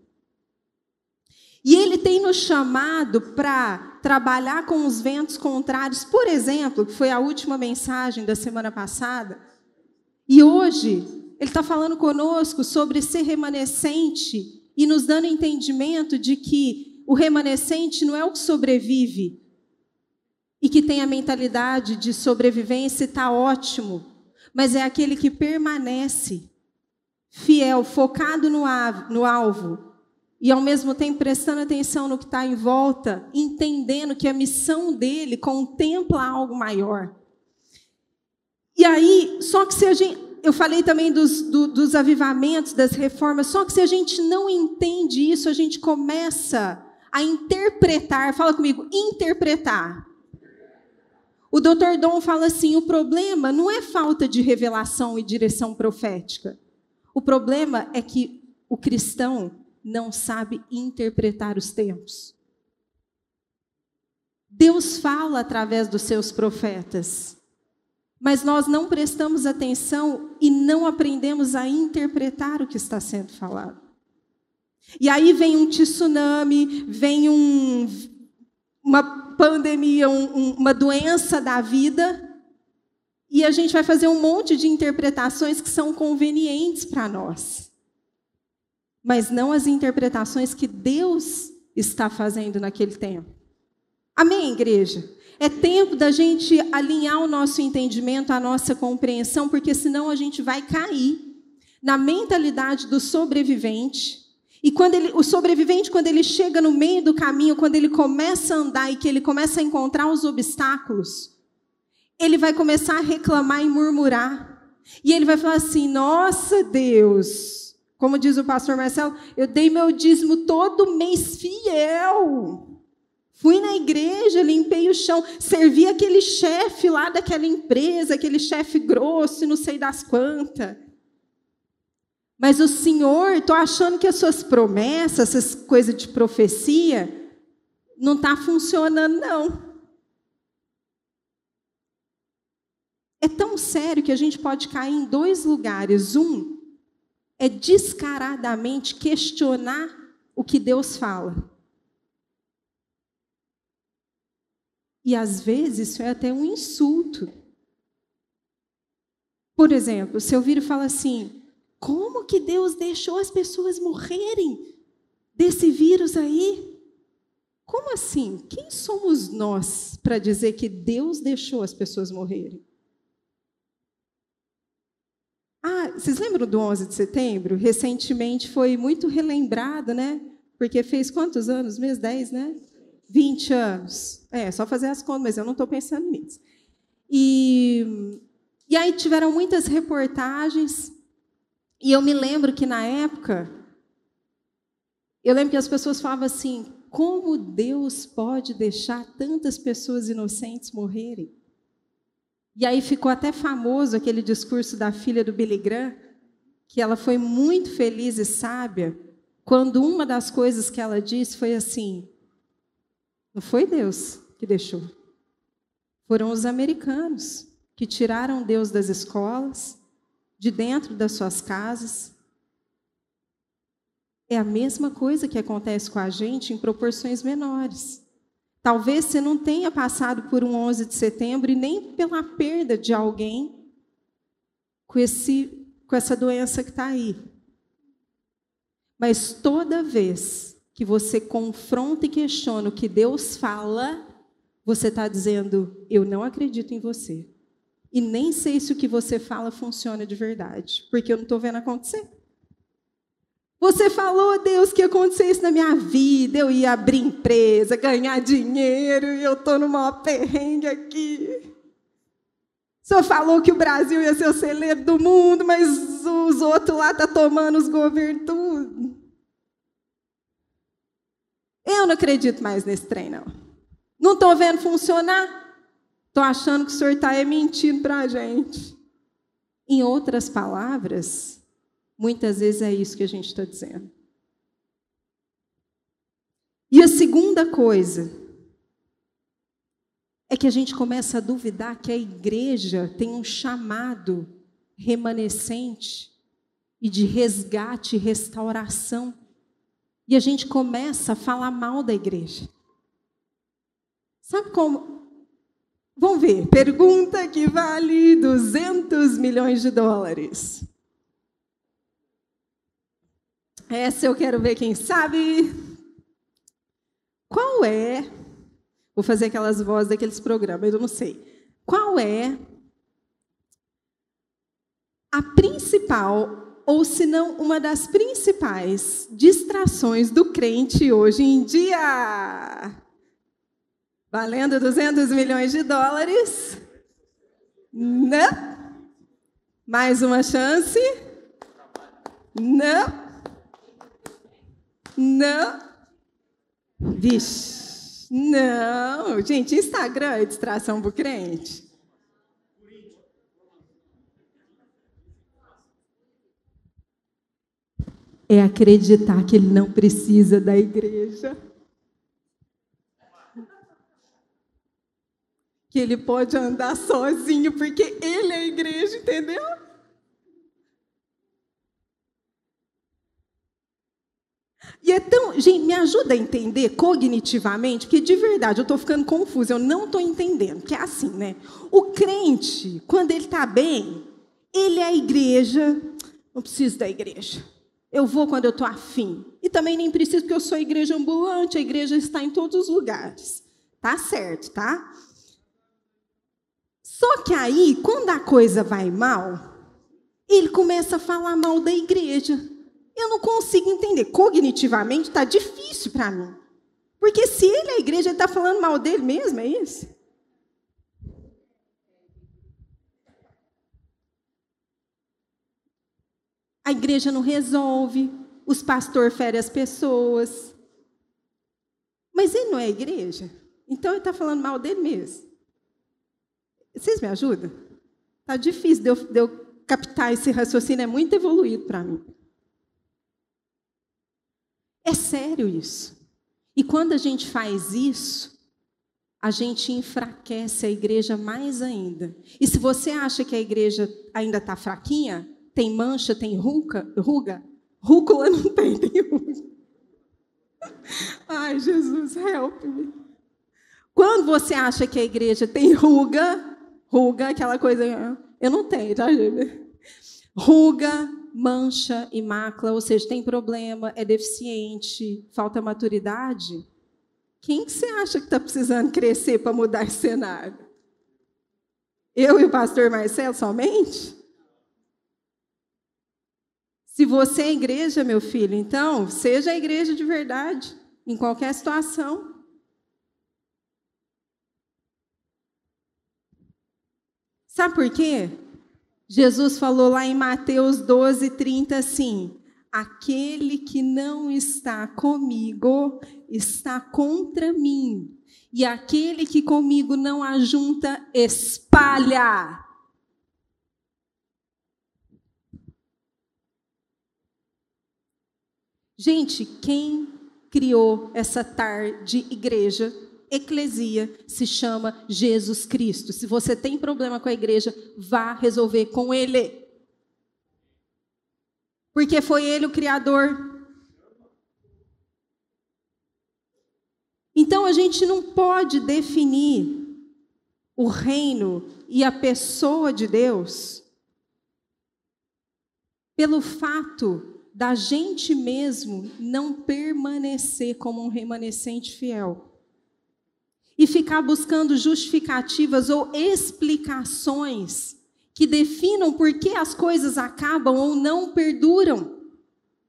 E ele tem nos chamado para trabalhar com os ventos contrários, por exemplo, que foi a última mensagem da semana passada. E hoje, ele está falando conosco sobre ser remanescente e nos dando entendimento de que o remanescente não é o que sobrevive e que tem a mentalidade de sobrevivência e está ótimo, mas é aquele que permanece fiel, focado no, no alvo, e ao mesmo tempo prestando atenção no que está em volta, entendendo que a missão dele contempla algo maior. E aí, só que se a gente. Eu falei também dos, do, dos avivamentos, das reformas, só que se a gente não entende isso, a gente começa a interpretar, fala comigo, interpretar. O doutor Dom fala assim: o problema não é falta de revelação e direção profética. O problema é que o cristão não sabe interpretar os tempos. Deus fala através dos seus profetas, mas nós não prestamos atenção e não aprendemos a interpretar o que está sendo falado. E aí vem um tsunami, vem um, uma pandemia, um, uma doença da vida, e a gente vai fazer um monte de interpretações que são convenientes para nós mas não as interpretações que Deus está fazendo naquele tempo. Amém, igreja? É tempo da gente alinhar o nosso entendimento, a nossa compreensão, porque senão a gente vai cair na mentalidade do sobrevivente. E quando ele, o sobrevivente, quando ele chega no meio do caminho, quando ele começa a andar e que ele começa a encontrar os obstáculos, ele vai começar a reclamar e murmurar. E ele vai falar assim: Nossa Deus, como diz o pastor Marcelo, eu dei meu dízimo todo mês fiel. Fui na igreja, limpei o chão, servi aquele chefe lá daquela empresa, aquele chefe grosso, não sei das quantas. Mas o Senhor, estou achando que as suas promessas, essas coisas de profecia, não está funcionando, não. É tão sério que a gente pode cair em dois lugares. Um, é descaradamente questionar o que Deus fala. E às vezes isso é até um insulto. Por exemplo, se eu vir e assim: como que Deus deixou as pessoas morrerem desse vírus aí? Como assim? Quem somos nós para dizer que Deus deixou as pessoas morrerem? Ah, vocês lembram do 11 de setembro? Recentemente foi muito relembrado, né? Porque fez quantos anos mesmo? 10, né? 20 anos. É, só fazer as contas, mas eu não estou pensando nisso. E, e aí tiveram muitas reportagens. E eu me lembro que na época, eu lembro que as pessoas falavam assim: como Deus pode deixar tantas pessoas inocentes morrerem? E aí ficou até famoso aquele discurso da filha do Billy Graham, que ela foi muito feliz e sábia, quando uma das coisas que ela disse foi assim: não foi Deus que deixou, foram os americanos que tiraram Deus das escolas, de dentro das suas casas. É a mesma coisa que acontece com a gente em proporções menores. Talvez você não tenha passado por um 11 de setembro e nem pela perda de alguém com, esse, com essa doença que está aí. Mas toda vez que você confronta e questiona o que Deus fala, você está dizendo: Eu não acredito em você. E nem sei se o que você fala funciona de verdade, porque eu não estou vendo acontecer. Você falou, Deus, que ia acontecer isso na minha vida. Eu ia abrir empresa, ganhar dinheiro, e eu estou no maior perrengue aqui. O senhor falou que o Brasil ia ser o celeiro do mundo, mas os outros lá estão tá tomando os governos tudo. Eu não acredito mais nesse trem, não. Não estou vendo funcionar. Estou achando que o senhor está mentindo para a gente. Em outras palavras, Muitas vezes é isso que a gente está dizendo. E a segunda coisa é que a gente começa a duvidar que a igreja tem um chamado remanescente e de resgate e restauração. E a gente começa a falar mal da igreja. Sabe como? Vamos ver. Pergunta que vale 200 milhões de dólares. Essa eu quero ver quem sabe. Qual é? Vou fazer aquelas vozes daqueles programas, eu não sei. Qual é a principal ou se não uma das principais distrações do crente hoje em dia. Valendo 200 milhões de dólares. Não. Mais uma chance. Não. Não. Vixe. Não. Gente, Instagram é distração para o crente. é acreditar que ele não precisa da igreja. Que ele pode andar sozinho, porque ele é a igreja, entendeu? E é tão. Gente, me ajuda a entender cognitivamente, porque de verdade eu estou ficando confusa, eu não estou entendendo. Que é assim, né? O crente, quando ele está bem, ele é a igreja, não preciso da igreja. Eu vou quando eu estou afim. E também nem preciso, porque eu sou igreja ambulante, a igreja está em todos os lugares. Tá certo, tá? Só que aí, quando a coisa vai mal, ele começa a falar mal da igreja. Eu não consigo entender. Cognitivamente está difícil para mim. Porque se ele é a igreja, ele está falando mal dele mesmo, é isso? A igreja não resolve, os pastores ferem as pessoas. Mas ele não é igreja. Então ele está falando mal dele mesmo. Vocês me ajudam? Está difícil de eu, de eu captar esse raciocínio, é muito evoluído para mim. É sério isso. E quando a gente faz isso, a gente enfraquece a igreja mais ainda. E se você acha que a igreja ainda está fraquinha, tem mancha, tem ruga, ruga? Rúcula não tem, tem ruga. Ai, Jesus, help me. Quando você acha que a igreja tem ruga, ruga, aquela coisa, eu não tenho, tá, gente? Ruga, mancha e mácula, ou seja, tem problema, é deficiente, falta maturidade. Quem que você acha que está precisando crescer para mudar esse cenário? Eu e o pastor Marcelo somente? Se você é igreja, meu filho, então seja a igreja de verdade, em qualquer situação. Sabe por quê? Jesus falou lá em Mateus 12, 30 assim: Aquele que não está comigo está contra mim, e aquele que comigo não ajunta, espalha. Gente, quem criou essa tarde igreja, eclesia, se chama Jesus Cristo. Se você tem problema com a igreja, vá resolver com ele. Porque foi ele o criador. Então a gente não pode definir o reino e a pessoa de Deus pelo fato da gente mesmo não permanecer como um remanescente fiel. E ficar buscando justificativas ou explicações que definam por que as coisas acabam ou não perduram.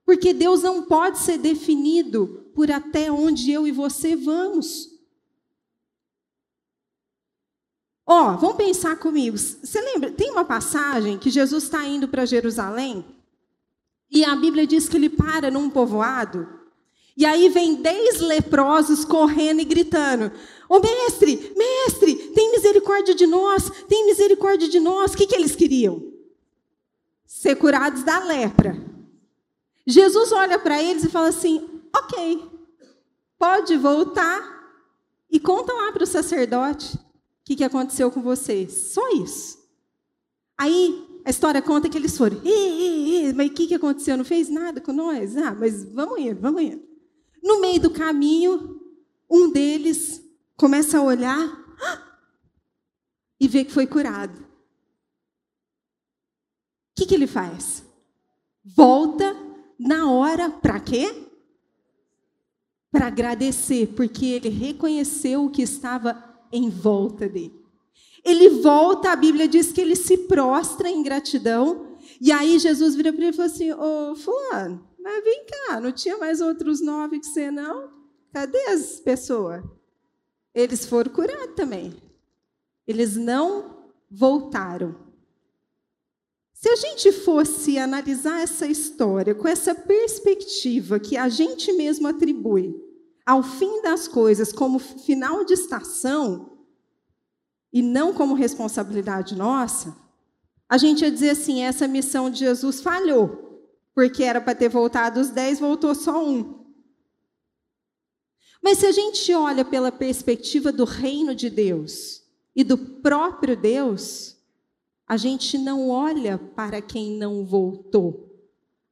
Porque Deus não pode ser definido por até onde eu e você vamos. Ó, oh, vamos pensar comigo. Você lembra? Tem uma passagem que Jesus está indo para Jerusalém e a Bíblia diz que ele para num povoado. E aí vem dez leprosos correndo e gritando: Ô oh, mestre, mestre, tem misericórdia de nós, tem misericórdia de nós. O que, que eles queriam? Ser curados da lepra. Jesus olha para eles e fala assim: Ok, pode voltar e conta lá para o sacerdote o que, que aconteceu com vocês. Só isso. Aí a história conta que eles foram. mas o que, que aconteceu? Não fez nada com nós? Ah, mas vamos indo, vamos indo. No meio do caminho, um deles começa a olhar e vê que foi curado. O que, que ele faz? Volta na hora para quê? Para agradecer, porque ele reconheceu o que estava em volta dele. Ele volta, a Bíblia diz que ele se prostra em gratidão E aí Jesus vira para ele e falou assim: Ô, Fulano, mas vem cá, não tinha mais outros nove que você não? Cadê as pessoas? Eles foram curados também. Eles não voltaram. Se a gente fosse analisar essa história com essa perspectiva que a gente mesmo atribui ao fim das coisas como final de estação e não como responsabilidade nossa, a gente ia dizer assim: essa missão de Jesus falhou, porque era para ter voltado os dez, voltou só um. Mas se a gente olha pela perspectiva do reino de Deus e do próprio Deus, a gente não olha para quem não voltou.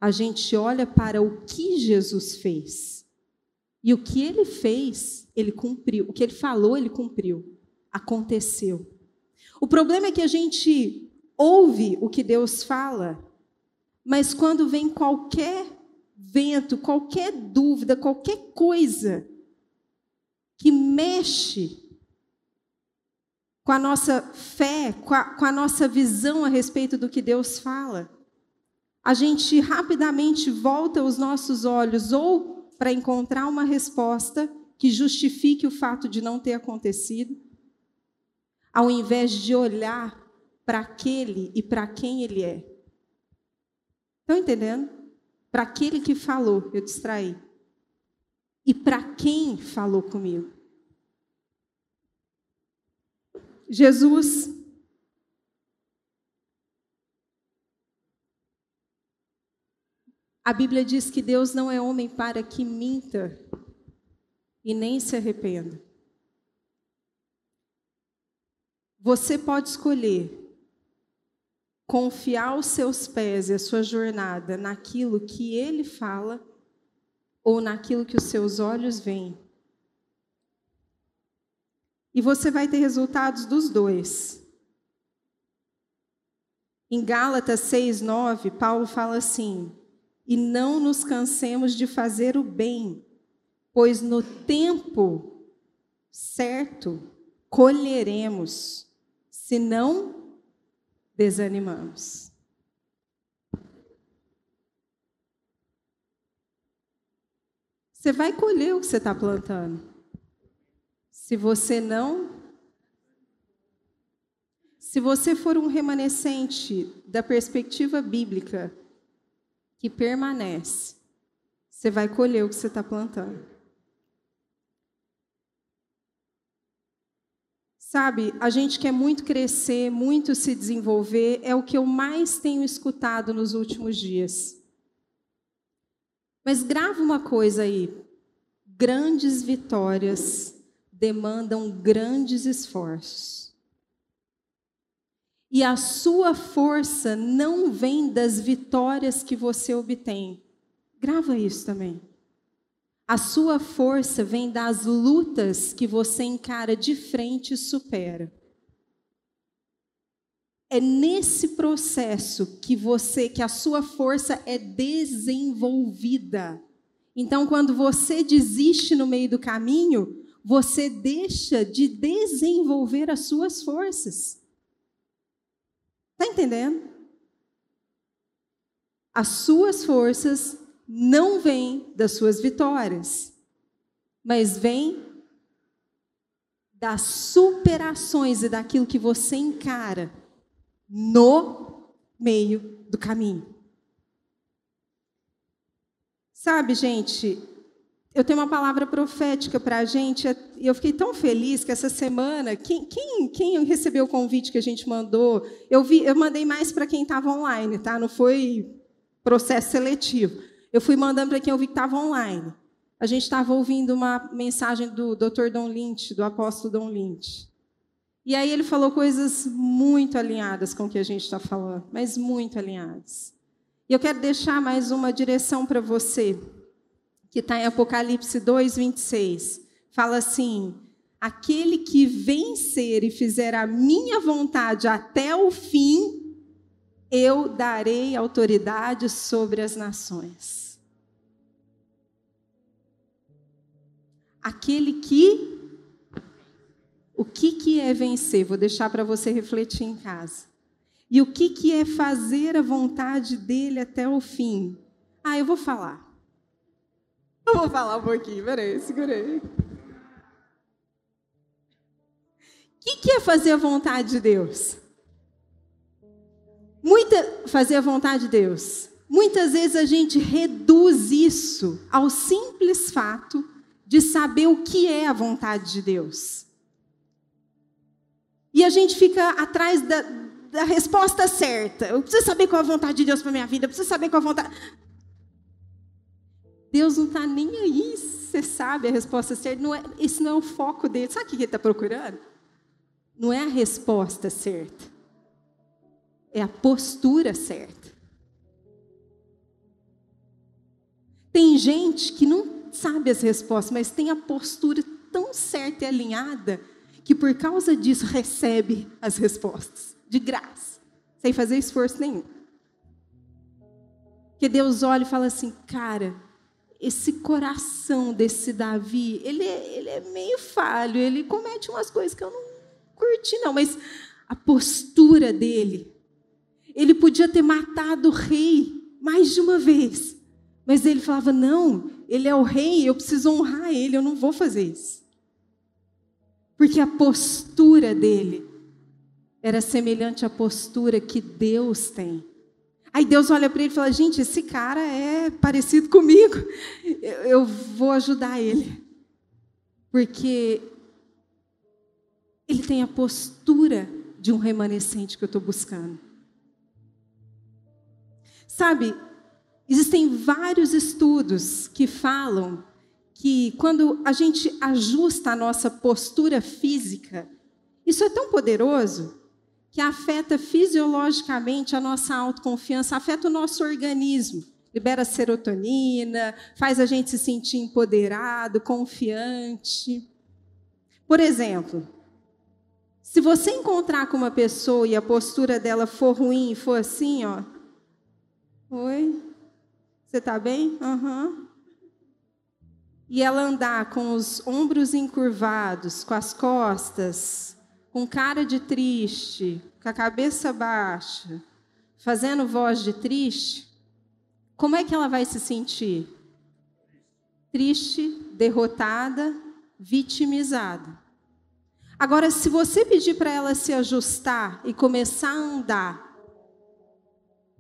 A gente olha para o que Jesus fez. E o que ele fez, ele cumpriu. O que ele falou, ele cumpriu. Aconteceu. O problema é que a gente ouve o que Deus fala, mas quando vem qualquer vento, qualquer dúvida, qualquer coisa que mexe com a nossa fé, com a, com a nossa visão a respeito do que Deus fala, a gente rapidamente volta os nossos olhos ou para encontrar uma resposta que justifique o fato de não ter acontecido, ao invés de olhar para aquele e para quem ele é. Estão entendendo? Para aquele que falou, eu distraí. E para quem falou comigo. Jesus A Bíblia diz que Deus não é homem para que minta e nem se arrependa. Você pode escolher confiar os seus pés e a sua jornada naquilo que ele fala ou naquilo que os seus olhos veem. E você vai ter resultados dos dois. Em Gálatas 6, 9, Paulo fala assim: E não nos cansemos de fazer o bem, pois no tempo certo colheremos, se não desanimamos. Você vai colher o que você está plantando. Se você não. Se você for um remanescente da perspectiva bíblica que permanece, você vai colher o que você está plantando. Sabe, a gente quer muito crescer, muito se desenvolver, é o que eu mais tenho escutado nos últimos dias. Mas grava uma coisa aí: grandes vitórias demandam grandes esforços. E a sua força não vem das vitórias que você obtém. Grava isso também. A sua força vem das lutas que você encara de frente e supera. É nesse processo que você, que a sua força é desenvolvida. Então, quando você desiste no meio do caminho, você deixa de desenvolver as suas forças. Está entendendo? As suas forças não vêm das suas vitórias, mas vêm das superações e daquilo que você encara no meio do caminho. Sabe, gente, eu tenho uma palavra profética para a gente. E eu fiquei tão feliz que essa semana, quem, quem, quem, recebeu o convite que a gente mandou, eu, vi, eu mandei mais para quem estava online, tá? Não foi processo seletivo. Eu fui mandando para quem eu vi que estava online. A gente estava ouvindo uma mensagem do Dr. Don Lynch, do apóstolo Don Lynch. E aí ele falou coisas muito alinhadas com o que a gente está falando, mas muito alinhadas. E eu quero deixar mais uma direção para você que está em Apocalipse 2, 26. Fala assim: aquele que vencer e fizer a minha vontade até o fim, eu darei autoridade sobre as nações. Aquele que. O que, que é vencer? Vou deixar para você refletir em casa. E o que, que é fazer a vontade dele até o fim? Ah, eu vou falar. Eu vou falar um pouquinho, peraí, segurei. O que, que é fazer a vontade de Deus? Muita, fazer a vontade de Deus. Muitas vezes a gente reduz isso ao simples fato de saber o que é a vontade de Deus. E a gente fica atrás da, da resposta certa. Eu preciso saber qual é a vontade de Deus para minha vida, eu preciso saber qual é a vontade. Deus não está nem aí, você sabe a resposta certa. Não é, esse não é o foco dele. Sabe o que ele está procurando? Não é a resposta certa, é a postura certa. Tem gente que não sabe as respostas, mas tem a postura tão certa e alinhada que por causa disso recebe as respostas de graça, sem fazer esforço nenhum. Que Deus olha e fala assim, cara, esse coração desse Davi, ele é, ele é meio falho, ele comete umas coisas que eu não curti não, mas a postura dele, ele podia ter matado o rei mais de uma vez, mas ele falava: não, ele é o rei, eu preciso honrar ele, eu não vou fazer isso. Porque a postura dele era semelhante à postura que Deus tem. Aí Deus olha para ele e fala: gente, esse cara é parecido comigo, eu vou ajudar ele. Porque ele tem a postura de um remanescente que eu estou buscando. Sabe, Existem vários estudos que falam que quando a gente ajusta a nossa postura física, isso é tão poderoso que afeta fisiologicamente a nossa autoconfiança, afeta o nosso organismo, libera serotonina, faz a gente se sentir empoderado, confiante. Por exemplo, se você encontrar com uma pessoa e a postura dela for ruim, for assim, ó, oi, você está bem? Uhum. E ela andar com os ombros encurvados, com as costas, com cara de triste, com a cabeça baixa, fazendo voz de triste, como é que ela vai se sentir? Triste, derrotada, vitimizada. Agora, se você pedir para ela se ajustar e começar a andar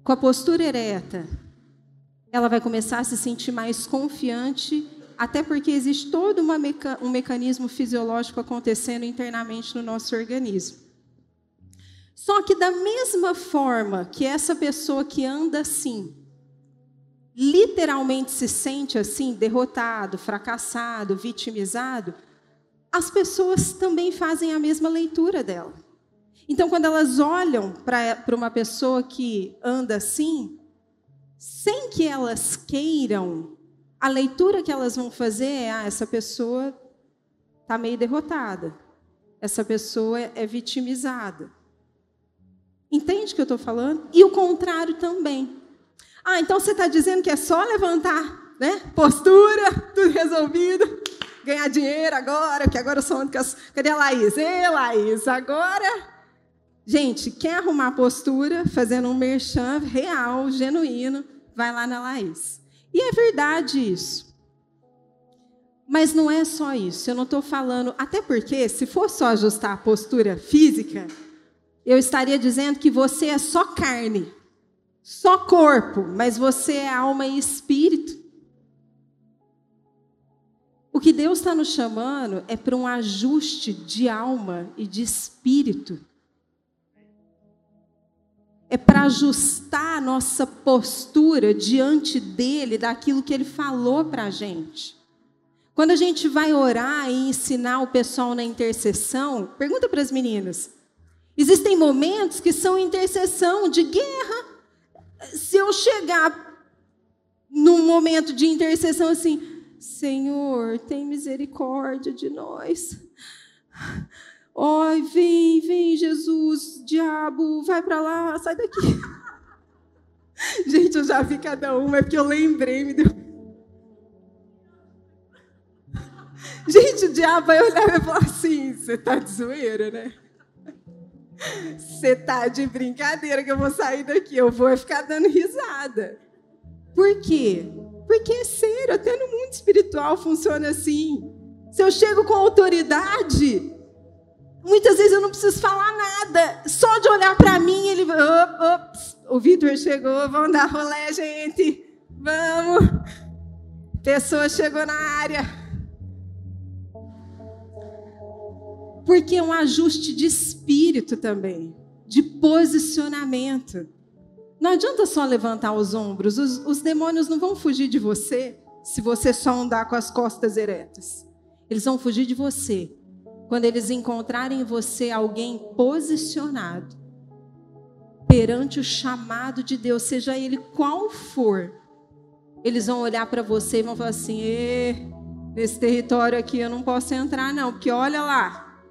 com a postura ereta, ela vai começar a se sentir mais confiante, até porque existe todo meca um mecanismo fisiológico acontecendo internamente no nosso organismo. Só que, da mesma forma que essa pessoa que anda assim, literalmente se sente assim, derrotado, fracassado, vitimizado, as pessoas também fazem a mesma leitura dela. Então, quando elas olham para uma pessoa que anda assim, sem que elas queiram, a leitura que elas vão fazer é: ah, essa pessoa está meio derrotada, essa pessoa é vitimizada. Entende o que eu estou falando? E o contrário também. Ah, então você está dizendo que é só levantar, né? Postura, tudo resolvido, ganhar dinheiro agora, que agora eu sou única. Cadê a Laís? Ei, Laís, agora. Gente, quer arrumar postura, fazendo um merchan real, genuíno, vai lá na Laís. E é verdade isso. Mas não é só isso. Eu não estou falando. Até porque, se for só ajustar a postura física, eu estaria dizendo que você é só carne, só corpo, mas você é alma e espírito. O que Deus está nos chamando é para um ajuste de alma e de espírito é para ajustar a nossa postura diante dele, daquilo que ele falou para a gente. Quando a gente vai orar e ensinar o pessoal na intercessão, pergunta para as meninas. Existem momentos que são intercessão de guerra. Se eu chegar num momento de intercessão assim, Senhor, tem misericórdia de nós. Oi, vem, vem, Jesus, diabo, vai para lá, sai daqui. Gente, eu já vi cada uma, é porque eu lembrei, me deu. Gente, o diabo vai olhar e falar assim: você tá de zoeira, né? Você tá de brincadeira que eu vou sair daqui, eu vou ficar dando risada. Por quê? Porque é sério, até no mundo espiritual funciona assim. Se eu chego com autoridade, muitas vezes eu não preciso falar nada. Só de olhar para mim, ele. Ops, o Vitor chegou, vamos dar rolé, gente. Vamos. Pessoa chegou na área. Porque é um ajuste de espírito também, de posicionamento. Não adianta só levantar os ombros, os, os demônios não vão fugir de você se você só andar com as costas eretas. Eles vão fugir de você quando eles encontrarem em você alguém posicionado perante o chamado de Deus, seja ele qual for. Eles vão olhar para você e vão falar assim: nesse território aqui eu não posso entrar, não, porque olha lá.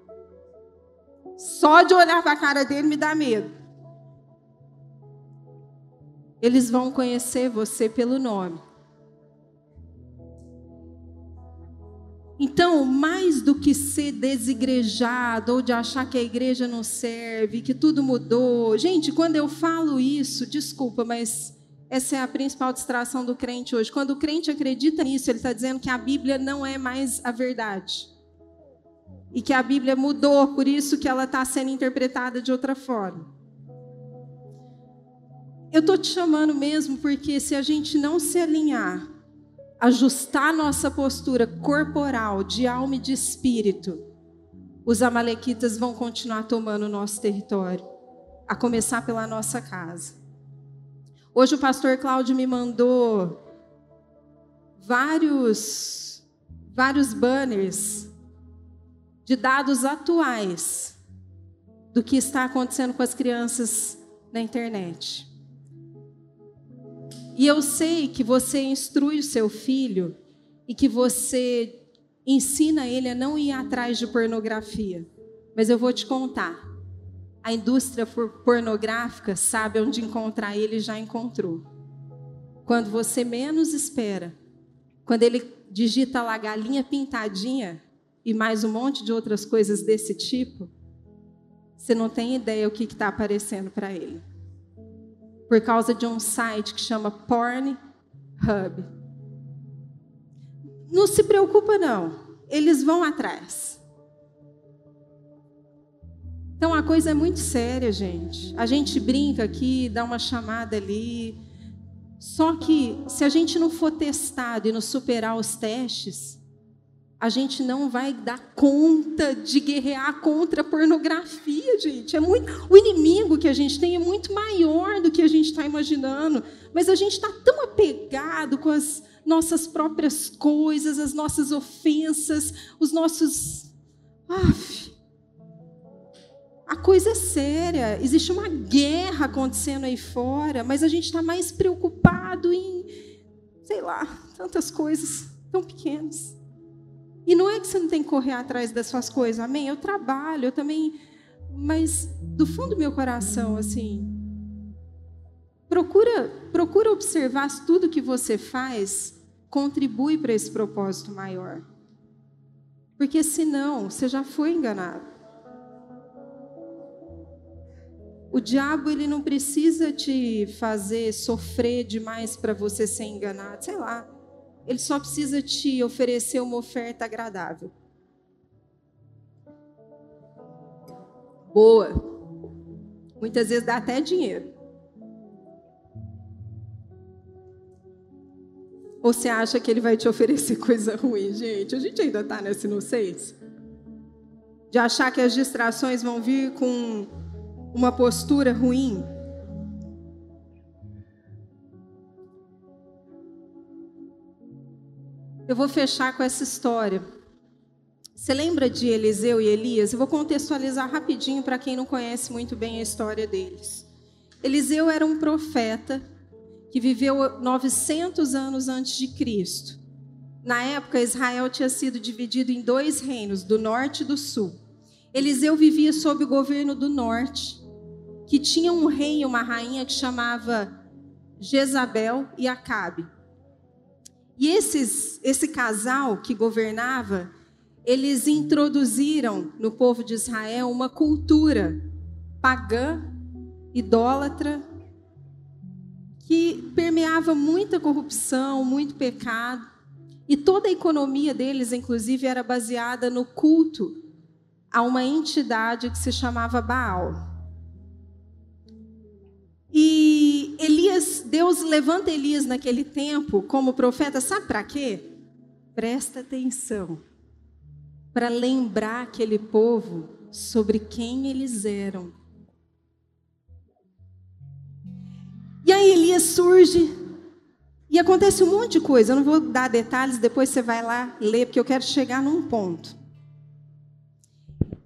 Só de olhar para a cara dele me dá medo. Eles vão conhecer você pelo nome. Então, mais do que ser desigrejado ou de achar que a igreja não serve, que tudo mudou. Gente, quando eu falo isso, desculpa, mas essa é a principal distração do crente hoje. Quando o crente acredita nisso, ele está dizendo que a Bíblia não é mais a verdade. E que a Bíblia mudou, por isso que ela está sendo interpretada de outra forma. Eu estou te chamando mesmo porque se a gente não se alinhar, ajustar nossa postura corporal, de alma e de espírito, os amalequitas vão continuar tomando o nosso território, a começar pela nossa casa. Hoje o pastor Cláudio me mandou vários vários banners de dados atuais do que está acontecendo com as crianças na internet. E eu sei que você instrui o seu filho e que você ensina ele a não ir atrás de pornografia. Mas eu vou te contar. A indústria pornográfica sabe onde encontrar ele já encontrou. Quando você menos espera. Quando ele digita lá galinha pintadinha e mais um monte de outras coisas desse tipo, você não tem ideia o que está aparecendo para ele por causa de um site que chama Porn Hub. Não se preocupa não, eles vão atrás. Então a coisa é muito séria, gente. A gente brinca aqui, dá uma chamada ali. Só que se a gente não for testado e não superar os testes, a gente não vai dar conta de guerrear contra a pornografia, gente. É muito, o inimigo que a gente tem é muito maior do que a gente está imaginando. Mas a gente está tão apegado com as nossas próprias coisas, as nossas ofensas, os nossos. Aff. A coisa é séria. Existe uma guerra acontecendo aí fora, mas a gente está mais preocupado em, sei lá, tantas coisas tão pequenas. E não é que você não tem que correr atrás das suas coisas, amém? Eu trabalho, eu também. Mas do fundo do meu coração, assim. Procura, procura observar se tudo que você faz contribui para esse propósito maior. Porque senão, você já foi enganado. O diabo ele não precisa te fazer sofrer demais para você ser enganado, sei lá. Ele só precisa te oferecer uma oferta agradável. Boa. Muitas vezes dá até dinheiro. Ou você acha que ele vai te oferecer coisa ruim? Gente, a gente ainda está nessa inocência. De achar que as distrações vão vir com uma postura ruim. Eu vou fechar com essa história. Você lembra de Eliseu e Elias? Eu vou contextualizar rapidinho para quem não conhece muito bem a história deles. Eliseu era um profeta que viveu 900 anos antes de Cristo. Na época, Israel tinha sido dividido em dois reinos, do norte e do sul. Eliseu vivia sob o governo do norte, que tinha um rei e uma rainha que chamava Jezabel e Acabe. E esses, esse casal que governava, eles introduziram no povo de Israel uma cultura pagã, idólatra, que permeava muita corrupção, muito pecado. E toda a economia deles, inclusive, era baseada no culto a uma entidade que se chamava Baal. E Elias, Deus levanta Elias naquele tempo como profeta, sabe para quê? Presta atenção. Para lembrar aquele povo sobre quem eles eram. E aí Elias surge e acontece um monte de coisa. Eu não vou dar detalhes, depois você vai lá ler, porque eu quero chegar num ponto.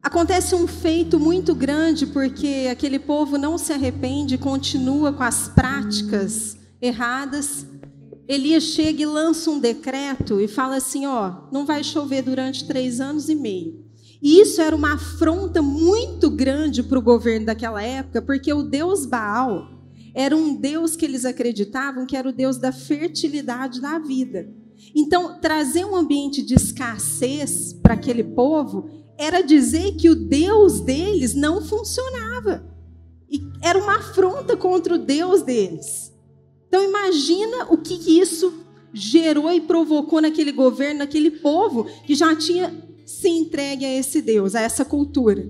Acontece um feito muito grande porque aquele povo não se arrepende, continua com as práticas erradas. Elias chega e lança um decreto e fala assim: ó, não vai chover durante três anos e meio. E isso era uma afronta muito grande para o governo daquela época, porque o Deus Baal era um Deus que eles acreditavam que era o Deus da fertilidade da vida. Então, trazer um ambiente de escassez para aquele povo era dizer que o Deus deles não funcionava. E era uma afronta contra o Deus deles. Então, imagina o que isso gerou e provocou naquele governo, naquele povo que já tinha se entregue a esse Deus, a essa cultura.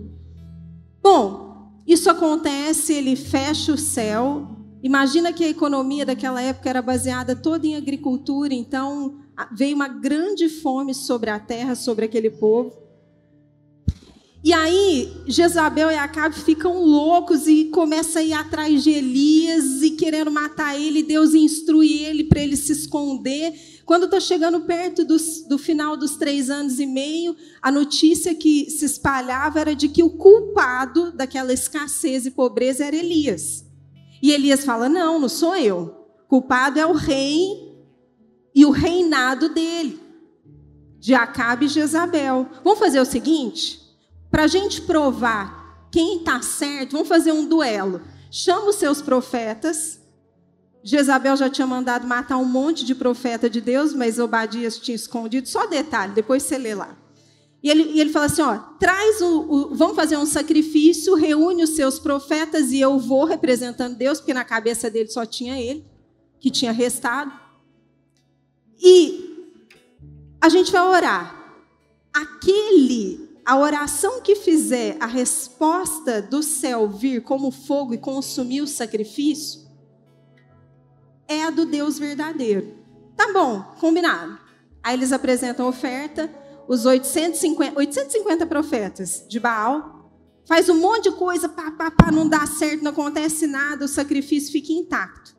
Bom, isso acontece, ele fecha o céu. Imagina que a economia daquela época era baseada toda em agricultura, então veio uma grande fome sobre a terra, sobre aquele povo. E aí, Jezabel e Acabe ficam loucos e começam a ir atrás de Elias e querendo matar ele. Deus instrui ele para ele se esconder. Quando está chegando perto dos, do final dos três anos e meio, a notícia que se espalhava era de que o culpado daquela escassez e pobreza era Elias. E Elias fala: Não, não sou eu. O culpado é o rei e o reinado dele, de Acabe e Jezabel. Vamos fazer o seguinte? Para a gente provar quem está certo, vamos fazer um duelo. Chama os seus profetas. Jezabel já tinha mandado matar um monte de profeta de Deus, mas Obadias tinha escondido. Só detalhe, depois você lê lá. E ele, e ele fala assim: ó, traz o, o, vamos fazer um sacrifício, reúne os seus profetas e eu vou representando Deus, porque na cabeça dele só tinha ele, que tinha restado. E a gente vai orar. Aquele a oração que fizer a resposta do céu vir como fogo e consumir o sacrifício, é a do Deus verdadeiro. Tá bom, combinado. Aí eles apresentam a oferta, os 850, 850 profetas de Baal, faz um monte de coisa, pá, pá, pá, não dá certo, não acontece nada, o sacrifício fica intacto.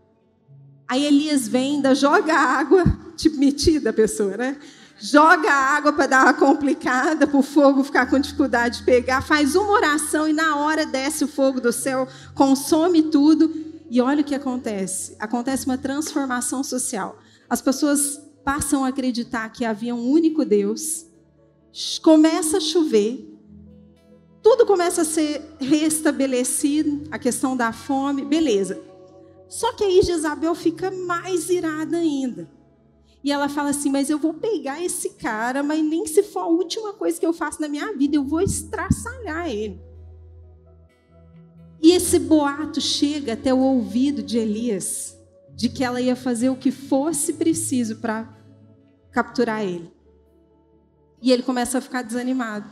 Aí Elias vem, ainda joga água, tipo metida a pessoa, né? Joga a água para dar uma complicada, para o fogo ficar com dificuldade de pegar, faz uma oração e na hora desce o fogo do céu, consome tudo. E olha o que acontece: acontece uma transformação social. As pessoas passam a acreditar que havia um único Deus, começa a chover, tudo começa a ser restabelecido, a questão da fome, beleza. Só que aí Jezabel fica mais irada ainda. E ela fala assim: Mas eu vou pegar esse cara, mas nem se for a última coisa que eu faço na minha vida, eu vou estraçalhar ele. E esse boato chega até o ouvido de Elias, de que ela ia fazer o que fosse preciso para capturar ele. E ele começa a ficar desanimado.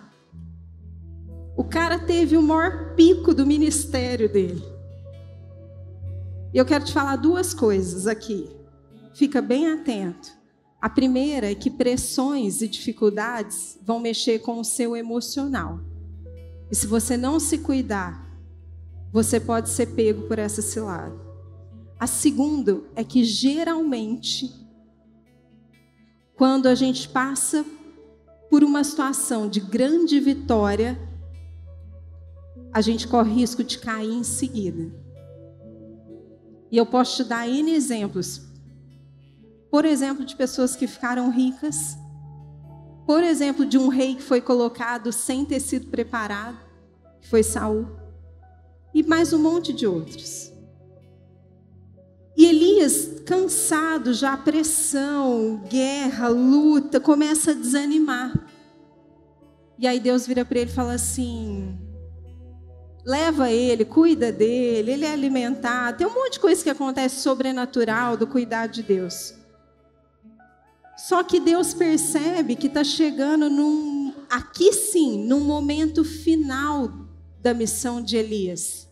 O cara teve o maior pico do ministério dele. E eu quero te falar duas coisas aqui. Fica bem atento. A primeira é que pressões e dificuldades vão mexer com o seu emocional. E se você não se cuidar, você pode ser pego por essa cilada. A segunda é que geralmente, quando a gente passa por uma situação de grande vitória, a gente corre risco de cair em seguida. E eu posso te dar N exemplos por exemplo, de pessoas que ficaram ricas, por exemplo, de um rei que foi colocado sem ter sido preparado, que foi Saul, e mais um monte de outros. E Elias, cansado já, pressão, guerra, luta, começa a desanimar. E aí Deus vira para ele e fala assim: leva ele, cuida dele, ele é alimentado. Tem um monte de coisa que acontece sobrenatural do cuidado de Deus. Só que Deus percebe que está chegando num, aqui sim, num momento final da missão de Elias.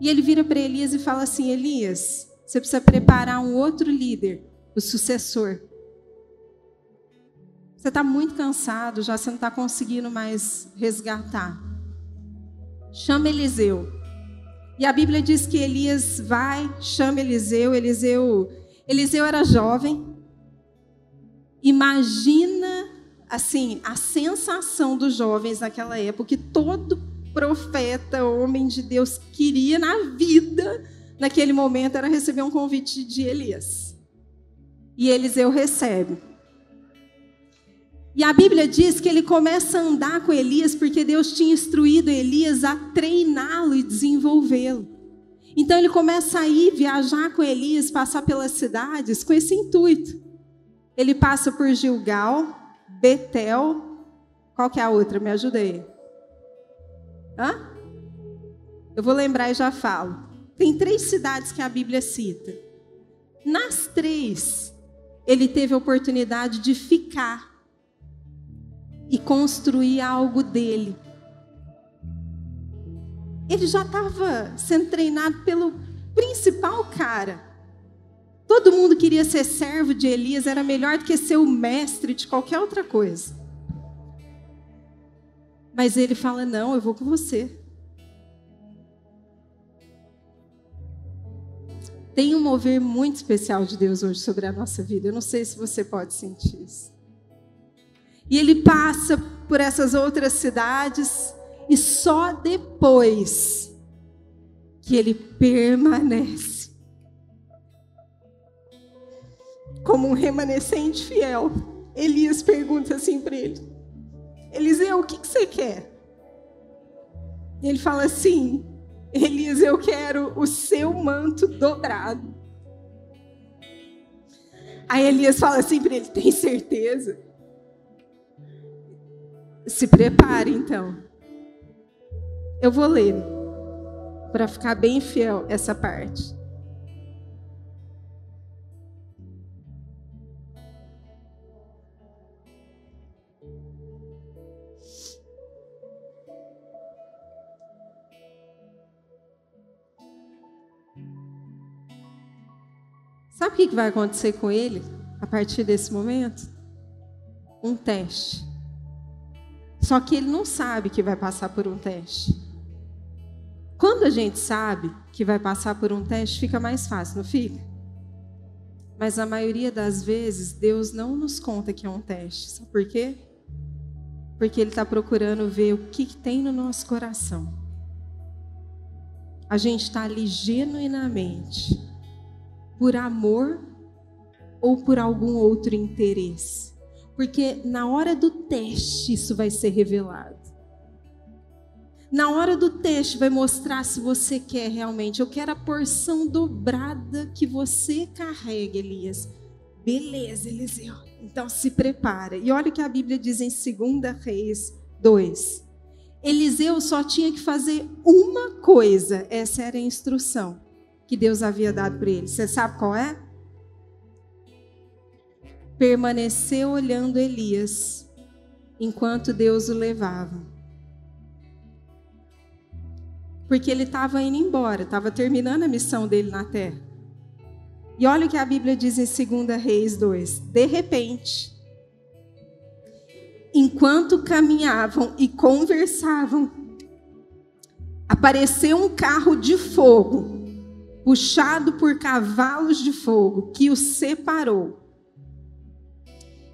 E ele vira para Elias e fala assim: Elias, você precisa preparar um outro líder, o sucessor. Você está muito cansado, já você não está conseguindo mais resgatar. Chama Eliseu. E a Bíblia diz que Elias vai, chama Eliseu. Eliseu, Eliseu era jovem. Imagina assim a sensação dos jovens naquela época que todo profeta, homem de Deus queria na vida naquele momento era receber um convite de Elias. E Eliseu recebe. E a Bíblia diz que ele começa a andar com Elias porque Deus tinha instruído Elias a treiná-lo e desenvolvê-lo. Então ele começa a ir viajar com Elias, passar pelas cidades com esse intuito. Ele passa por Gilgal, Betel, qual que é a outra? Me ajudei. Hã? Eu vou lembrar e já falo. Tem três cidades que a Bíblia cita. Nas três, ele teve a oportunidade de ficar e construir algo dele. Ele já estava sendo treinado pelo principal cara. Todo mundo queria ser servo de Elias, era melhor do que ser o mestre de qualquer outra coisa. Mas ele fala: Não, eu vou com você. Tem um mover muito especial de Deus hoje sobre a nossa vida. Eu não sei se você pode sentir isso. E ele passa por essas outras cidades e só depois que ele permanece como um remanescente fiel. Elias pergunta assim para ele: Eliseu, o que, que você quer? E ele fala assim: Elias, eu quero o seu manto dobrado. Aí Elias fala assim para ele: Tem certeza? Se prepare então. Eu vou ler para ficar bem fiel essa parte. Sabe o que vai acontecer com ele a partir desse momento? Um teste. Só que ele não sabe que vai passar por um teste. Quando a gente sabe que vai passar por um teste, fica mais fácil, não fica? Mas a maioria das vezes, Deus não nos conta que é um teste. Sabe por quê? Porque Ele está procurando ver o que, que tem no nosso coração. A gente está ali genuinamente, por amor ou por algum outro interesse. Porque na hora do teste isso vai ser revelado. Na hora do teste vai mostrar se você quer realmente. Eu quero a porção dobrada que você carrega, Elias. Beleza, Eliseu. Então se prepara. E olha o que a Bíblia diz em 2 Reis 2. Eliseu só tinha que fazer uma coisa. Essa era a instrução que Deus havia dado para ele. Você sabe qual é? permaneceu olhando Elias enquanto Deus o levava. Porque ele estava indo embora, estava terminando a missão dele na terra. E olha o que a Bíblia diz em 2 Reis 2: De repente, enquanto caminhavam e conversavam, apareceu um carro de fogo, puxado por cavalos de fogo, que os separou.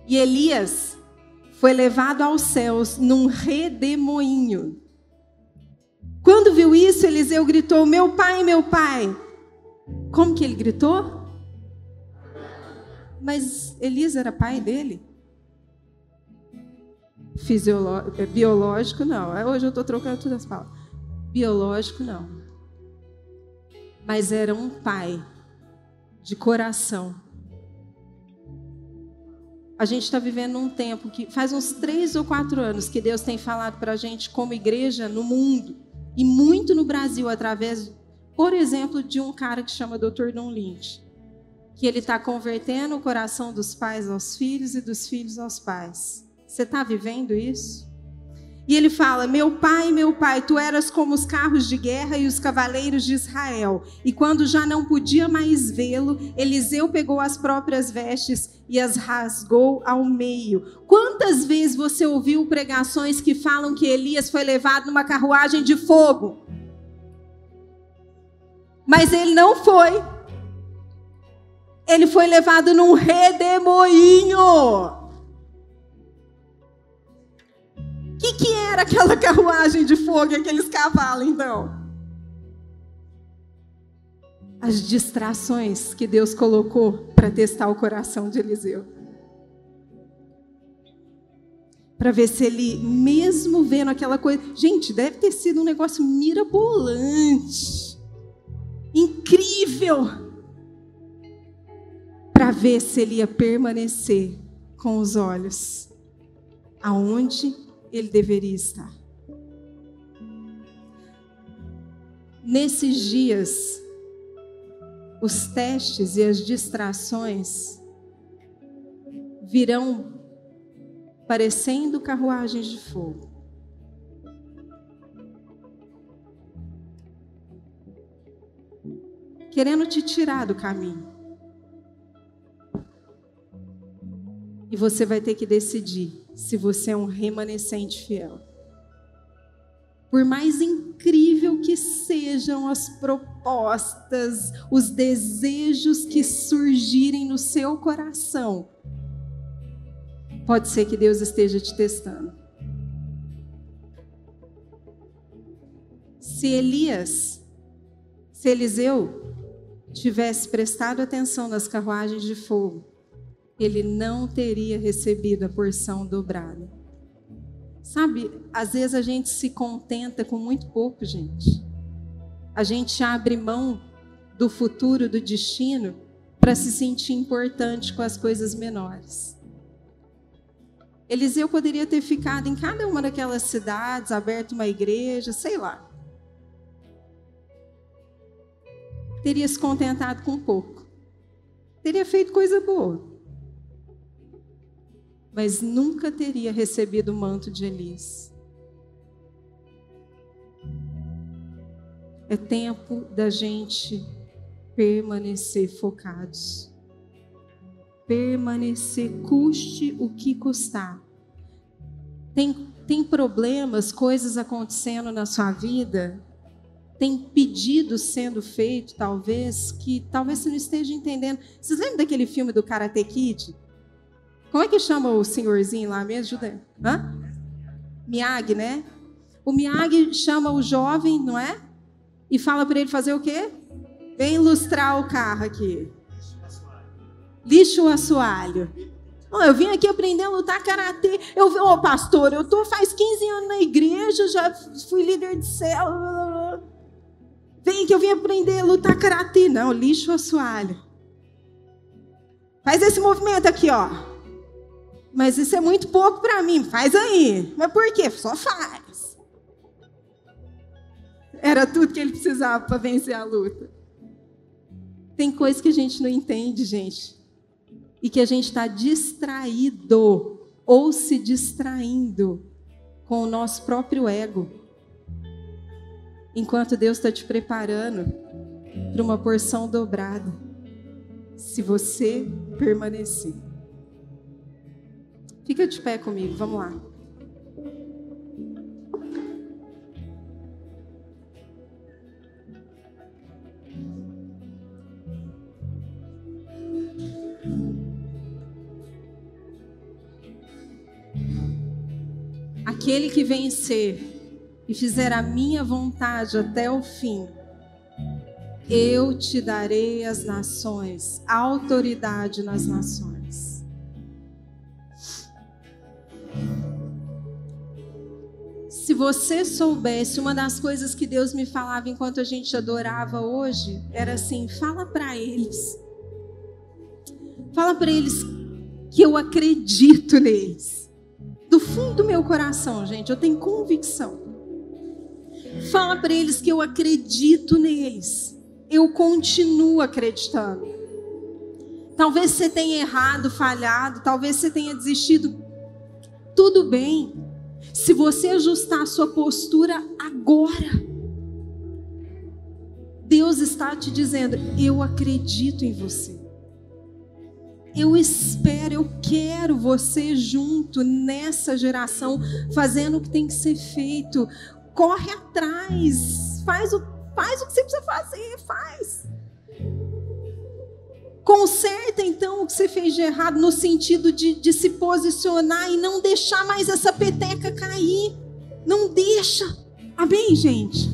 E Elias foi levado aos céus num redemoinho. Quando viu isso, Eliseu gritou: Meu pai, meu pai. Como que ele gritou? Mas Elias era pai dele? Fisiológico, é, biológico, não. Hoje eu estou trocando todas as palavras. Biológico, não. Mas era um pai de coração a gente está vivendo um tempo que faz uns três ou quatro anos que Deus tem falado para a gente como igreja no mundo E muito no Brasil, através, por exemplo, de um cara que chama Dr. Don Lynch, que ele está convertendo o coração dos pais aos filhos e dos filhos aos pais. Você está vivendo isso? E ele fala: Meu pai, meu pai, tu eras como os carros de guerra e os cavaleiros de Israel. E quando já não podia mais vê-lo, Eliseu pegou as próprias vestes e as rasgou ao meio. Quantas vezes você ouviu pregações que falam que Elias foi levado numa carruagem de fogo? Mas ele não foi. Ele foi levado num redemoinho. O que, que era aquela carruagem de fogo e aqueles cavalos, então? As distrações que Deus colocou para testar o coração de Eliseu. Para ver se ele, mesmo vendo aquela coisa. Gente, deve ter sido um negócio mirabolante. Incrível. Para ver se ele ia permanecer com os olhos aonde ele deveria estar. Nesses dias, os testes e as distrações virão parecendo carruagens de fogo. Querendo te tirar do caminho. E você vai ter que decidir se você é um remanescente fiel. Por mais incrível que sejam as propostas, os desejos que surgirem no seu coração, pode ser que Deus esteja te testando. Se Elias, se Eliseu tivesse prestado atenção nas carruagens de fogo, ele não teria recebido a porção dobrada. Sabe, às vezes a gente se contenta com muito pouco, gente. A gente abre mão do futuro, do destino, para se sentir importante com as coisas menores. Eliseu poderia ter ficado em cada uma daquelas cidades, aberto uma igreja, sei lá. Teria se contentado com pouco. Teria feito coisa boa mas nunca teria recebido o manto de Elias. É tempo da gente permanecer focados. Permanecer, custe o que custar. Tem, tem problemas, coisas acontecendo na sua vida, tem pedidos sendo feito, talvez, que talvez você não esteja entendendo. Vocês lembram daquele filme do Karate Kid? Como é que chama o senhorzinho lá? Me ajuda. Hã? Miyagi, né? O Miyagi chama o jovem, não é? E fala para ele fazer o quê? Vem ilustrar o carro aqui. Lixo o assoalho. Oh, eu vim aqui aprender a lutar karatê. Eu ô oh, pastor, eu tô faz 15 anos na igreja, já fui líder de célula. Vem que eu vim aprender a lutar karatê. Não, lixo o assoalho. Faz esse movimento aqui, ó. Mas isso é muito pouco para mim. Faz aí. Mas por quê? Só faz. Era tudo que ele precisava para vencer a luta. Tem coisas que a gente não entende, gente. E que a gente está distraído ou se distraindo com o nosso próprio ego. Enquanto Deus está te preparando para uma porção dobrada. Se você permanecer. Fica de pé comigo, vamos lá. Aquele que vencer e fizer a minha vontade até o fim, eu te darei as nações, autoridade nas nações. Você soubesse, uma das coisas que Deus me falava enquanto a gente adorava hoje era assim: fala para eles. Fala para eles que eu acredito neles. Do fundo do meu coração, gente, eu tenho convicção. Fala para eles que eu acredito neles. Eu continuo acreditando. Talvez você tenha errado, falhado, talvez você tenha desistido. Tudo bem. Se você ajustar a sua postura agora, Deus está te dizendo: Eu acredito em você. Eu espero, eu quero você junto nessa geração, fazendo o que tem que ser feito. Corre atrás, faz o, faz o que você precisa fazer, faz. Conserta então o que você fez de errado, no sentido de, de se posicionar e não deixar mais essa peteca cair. Não deixa. Amém, gente?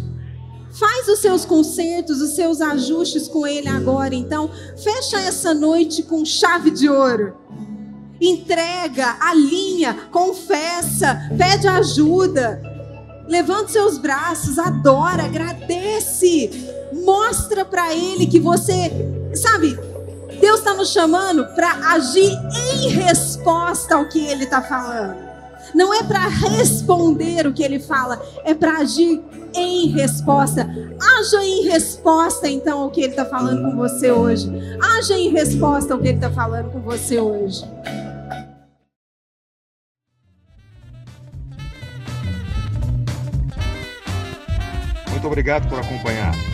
Faz os seus consertos, os seus ajustes com ele agora. Então, fecha essa noite com chave de ouro. Entrega, alinha, confessa, pede ajuda. Levanta seus braços, adora, agradece. Mostra para ele que você, sabe, Deus está nos chamando para agir em resposta ao que ele está falando. Não é para responder o que ele fala, é para agir em resposta. Haja em resposta, então, ao que ele está falando com você hoje. Haja em resposta ao que ele está falando com você hoje. Muito obrigado por acompanhar.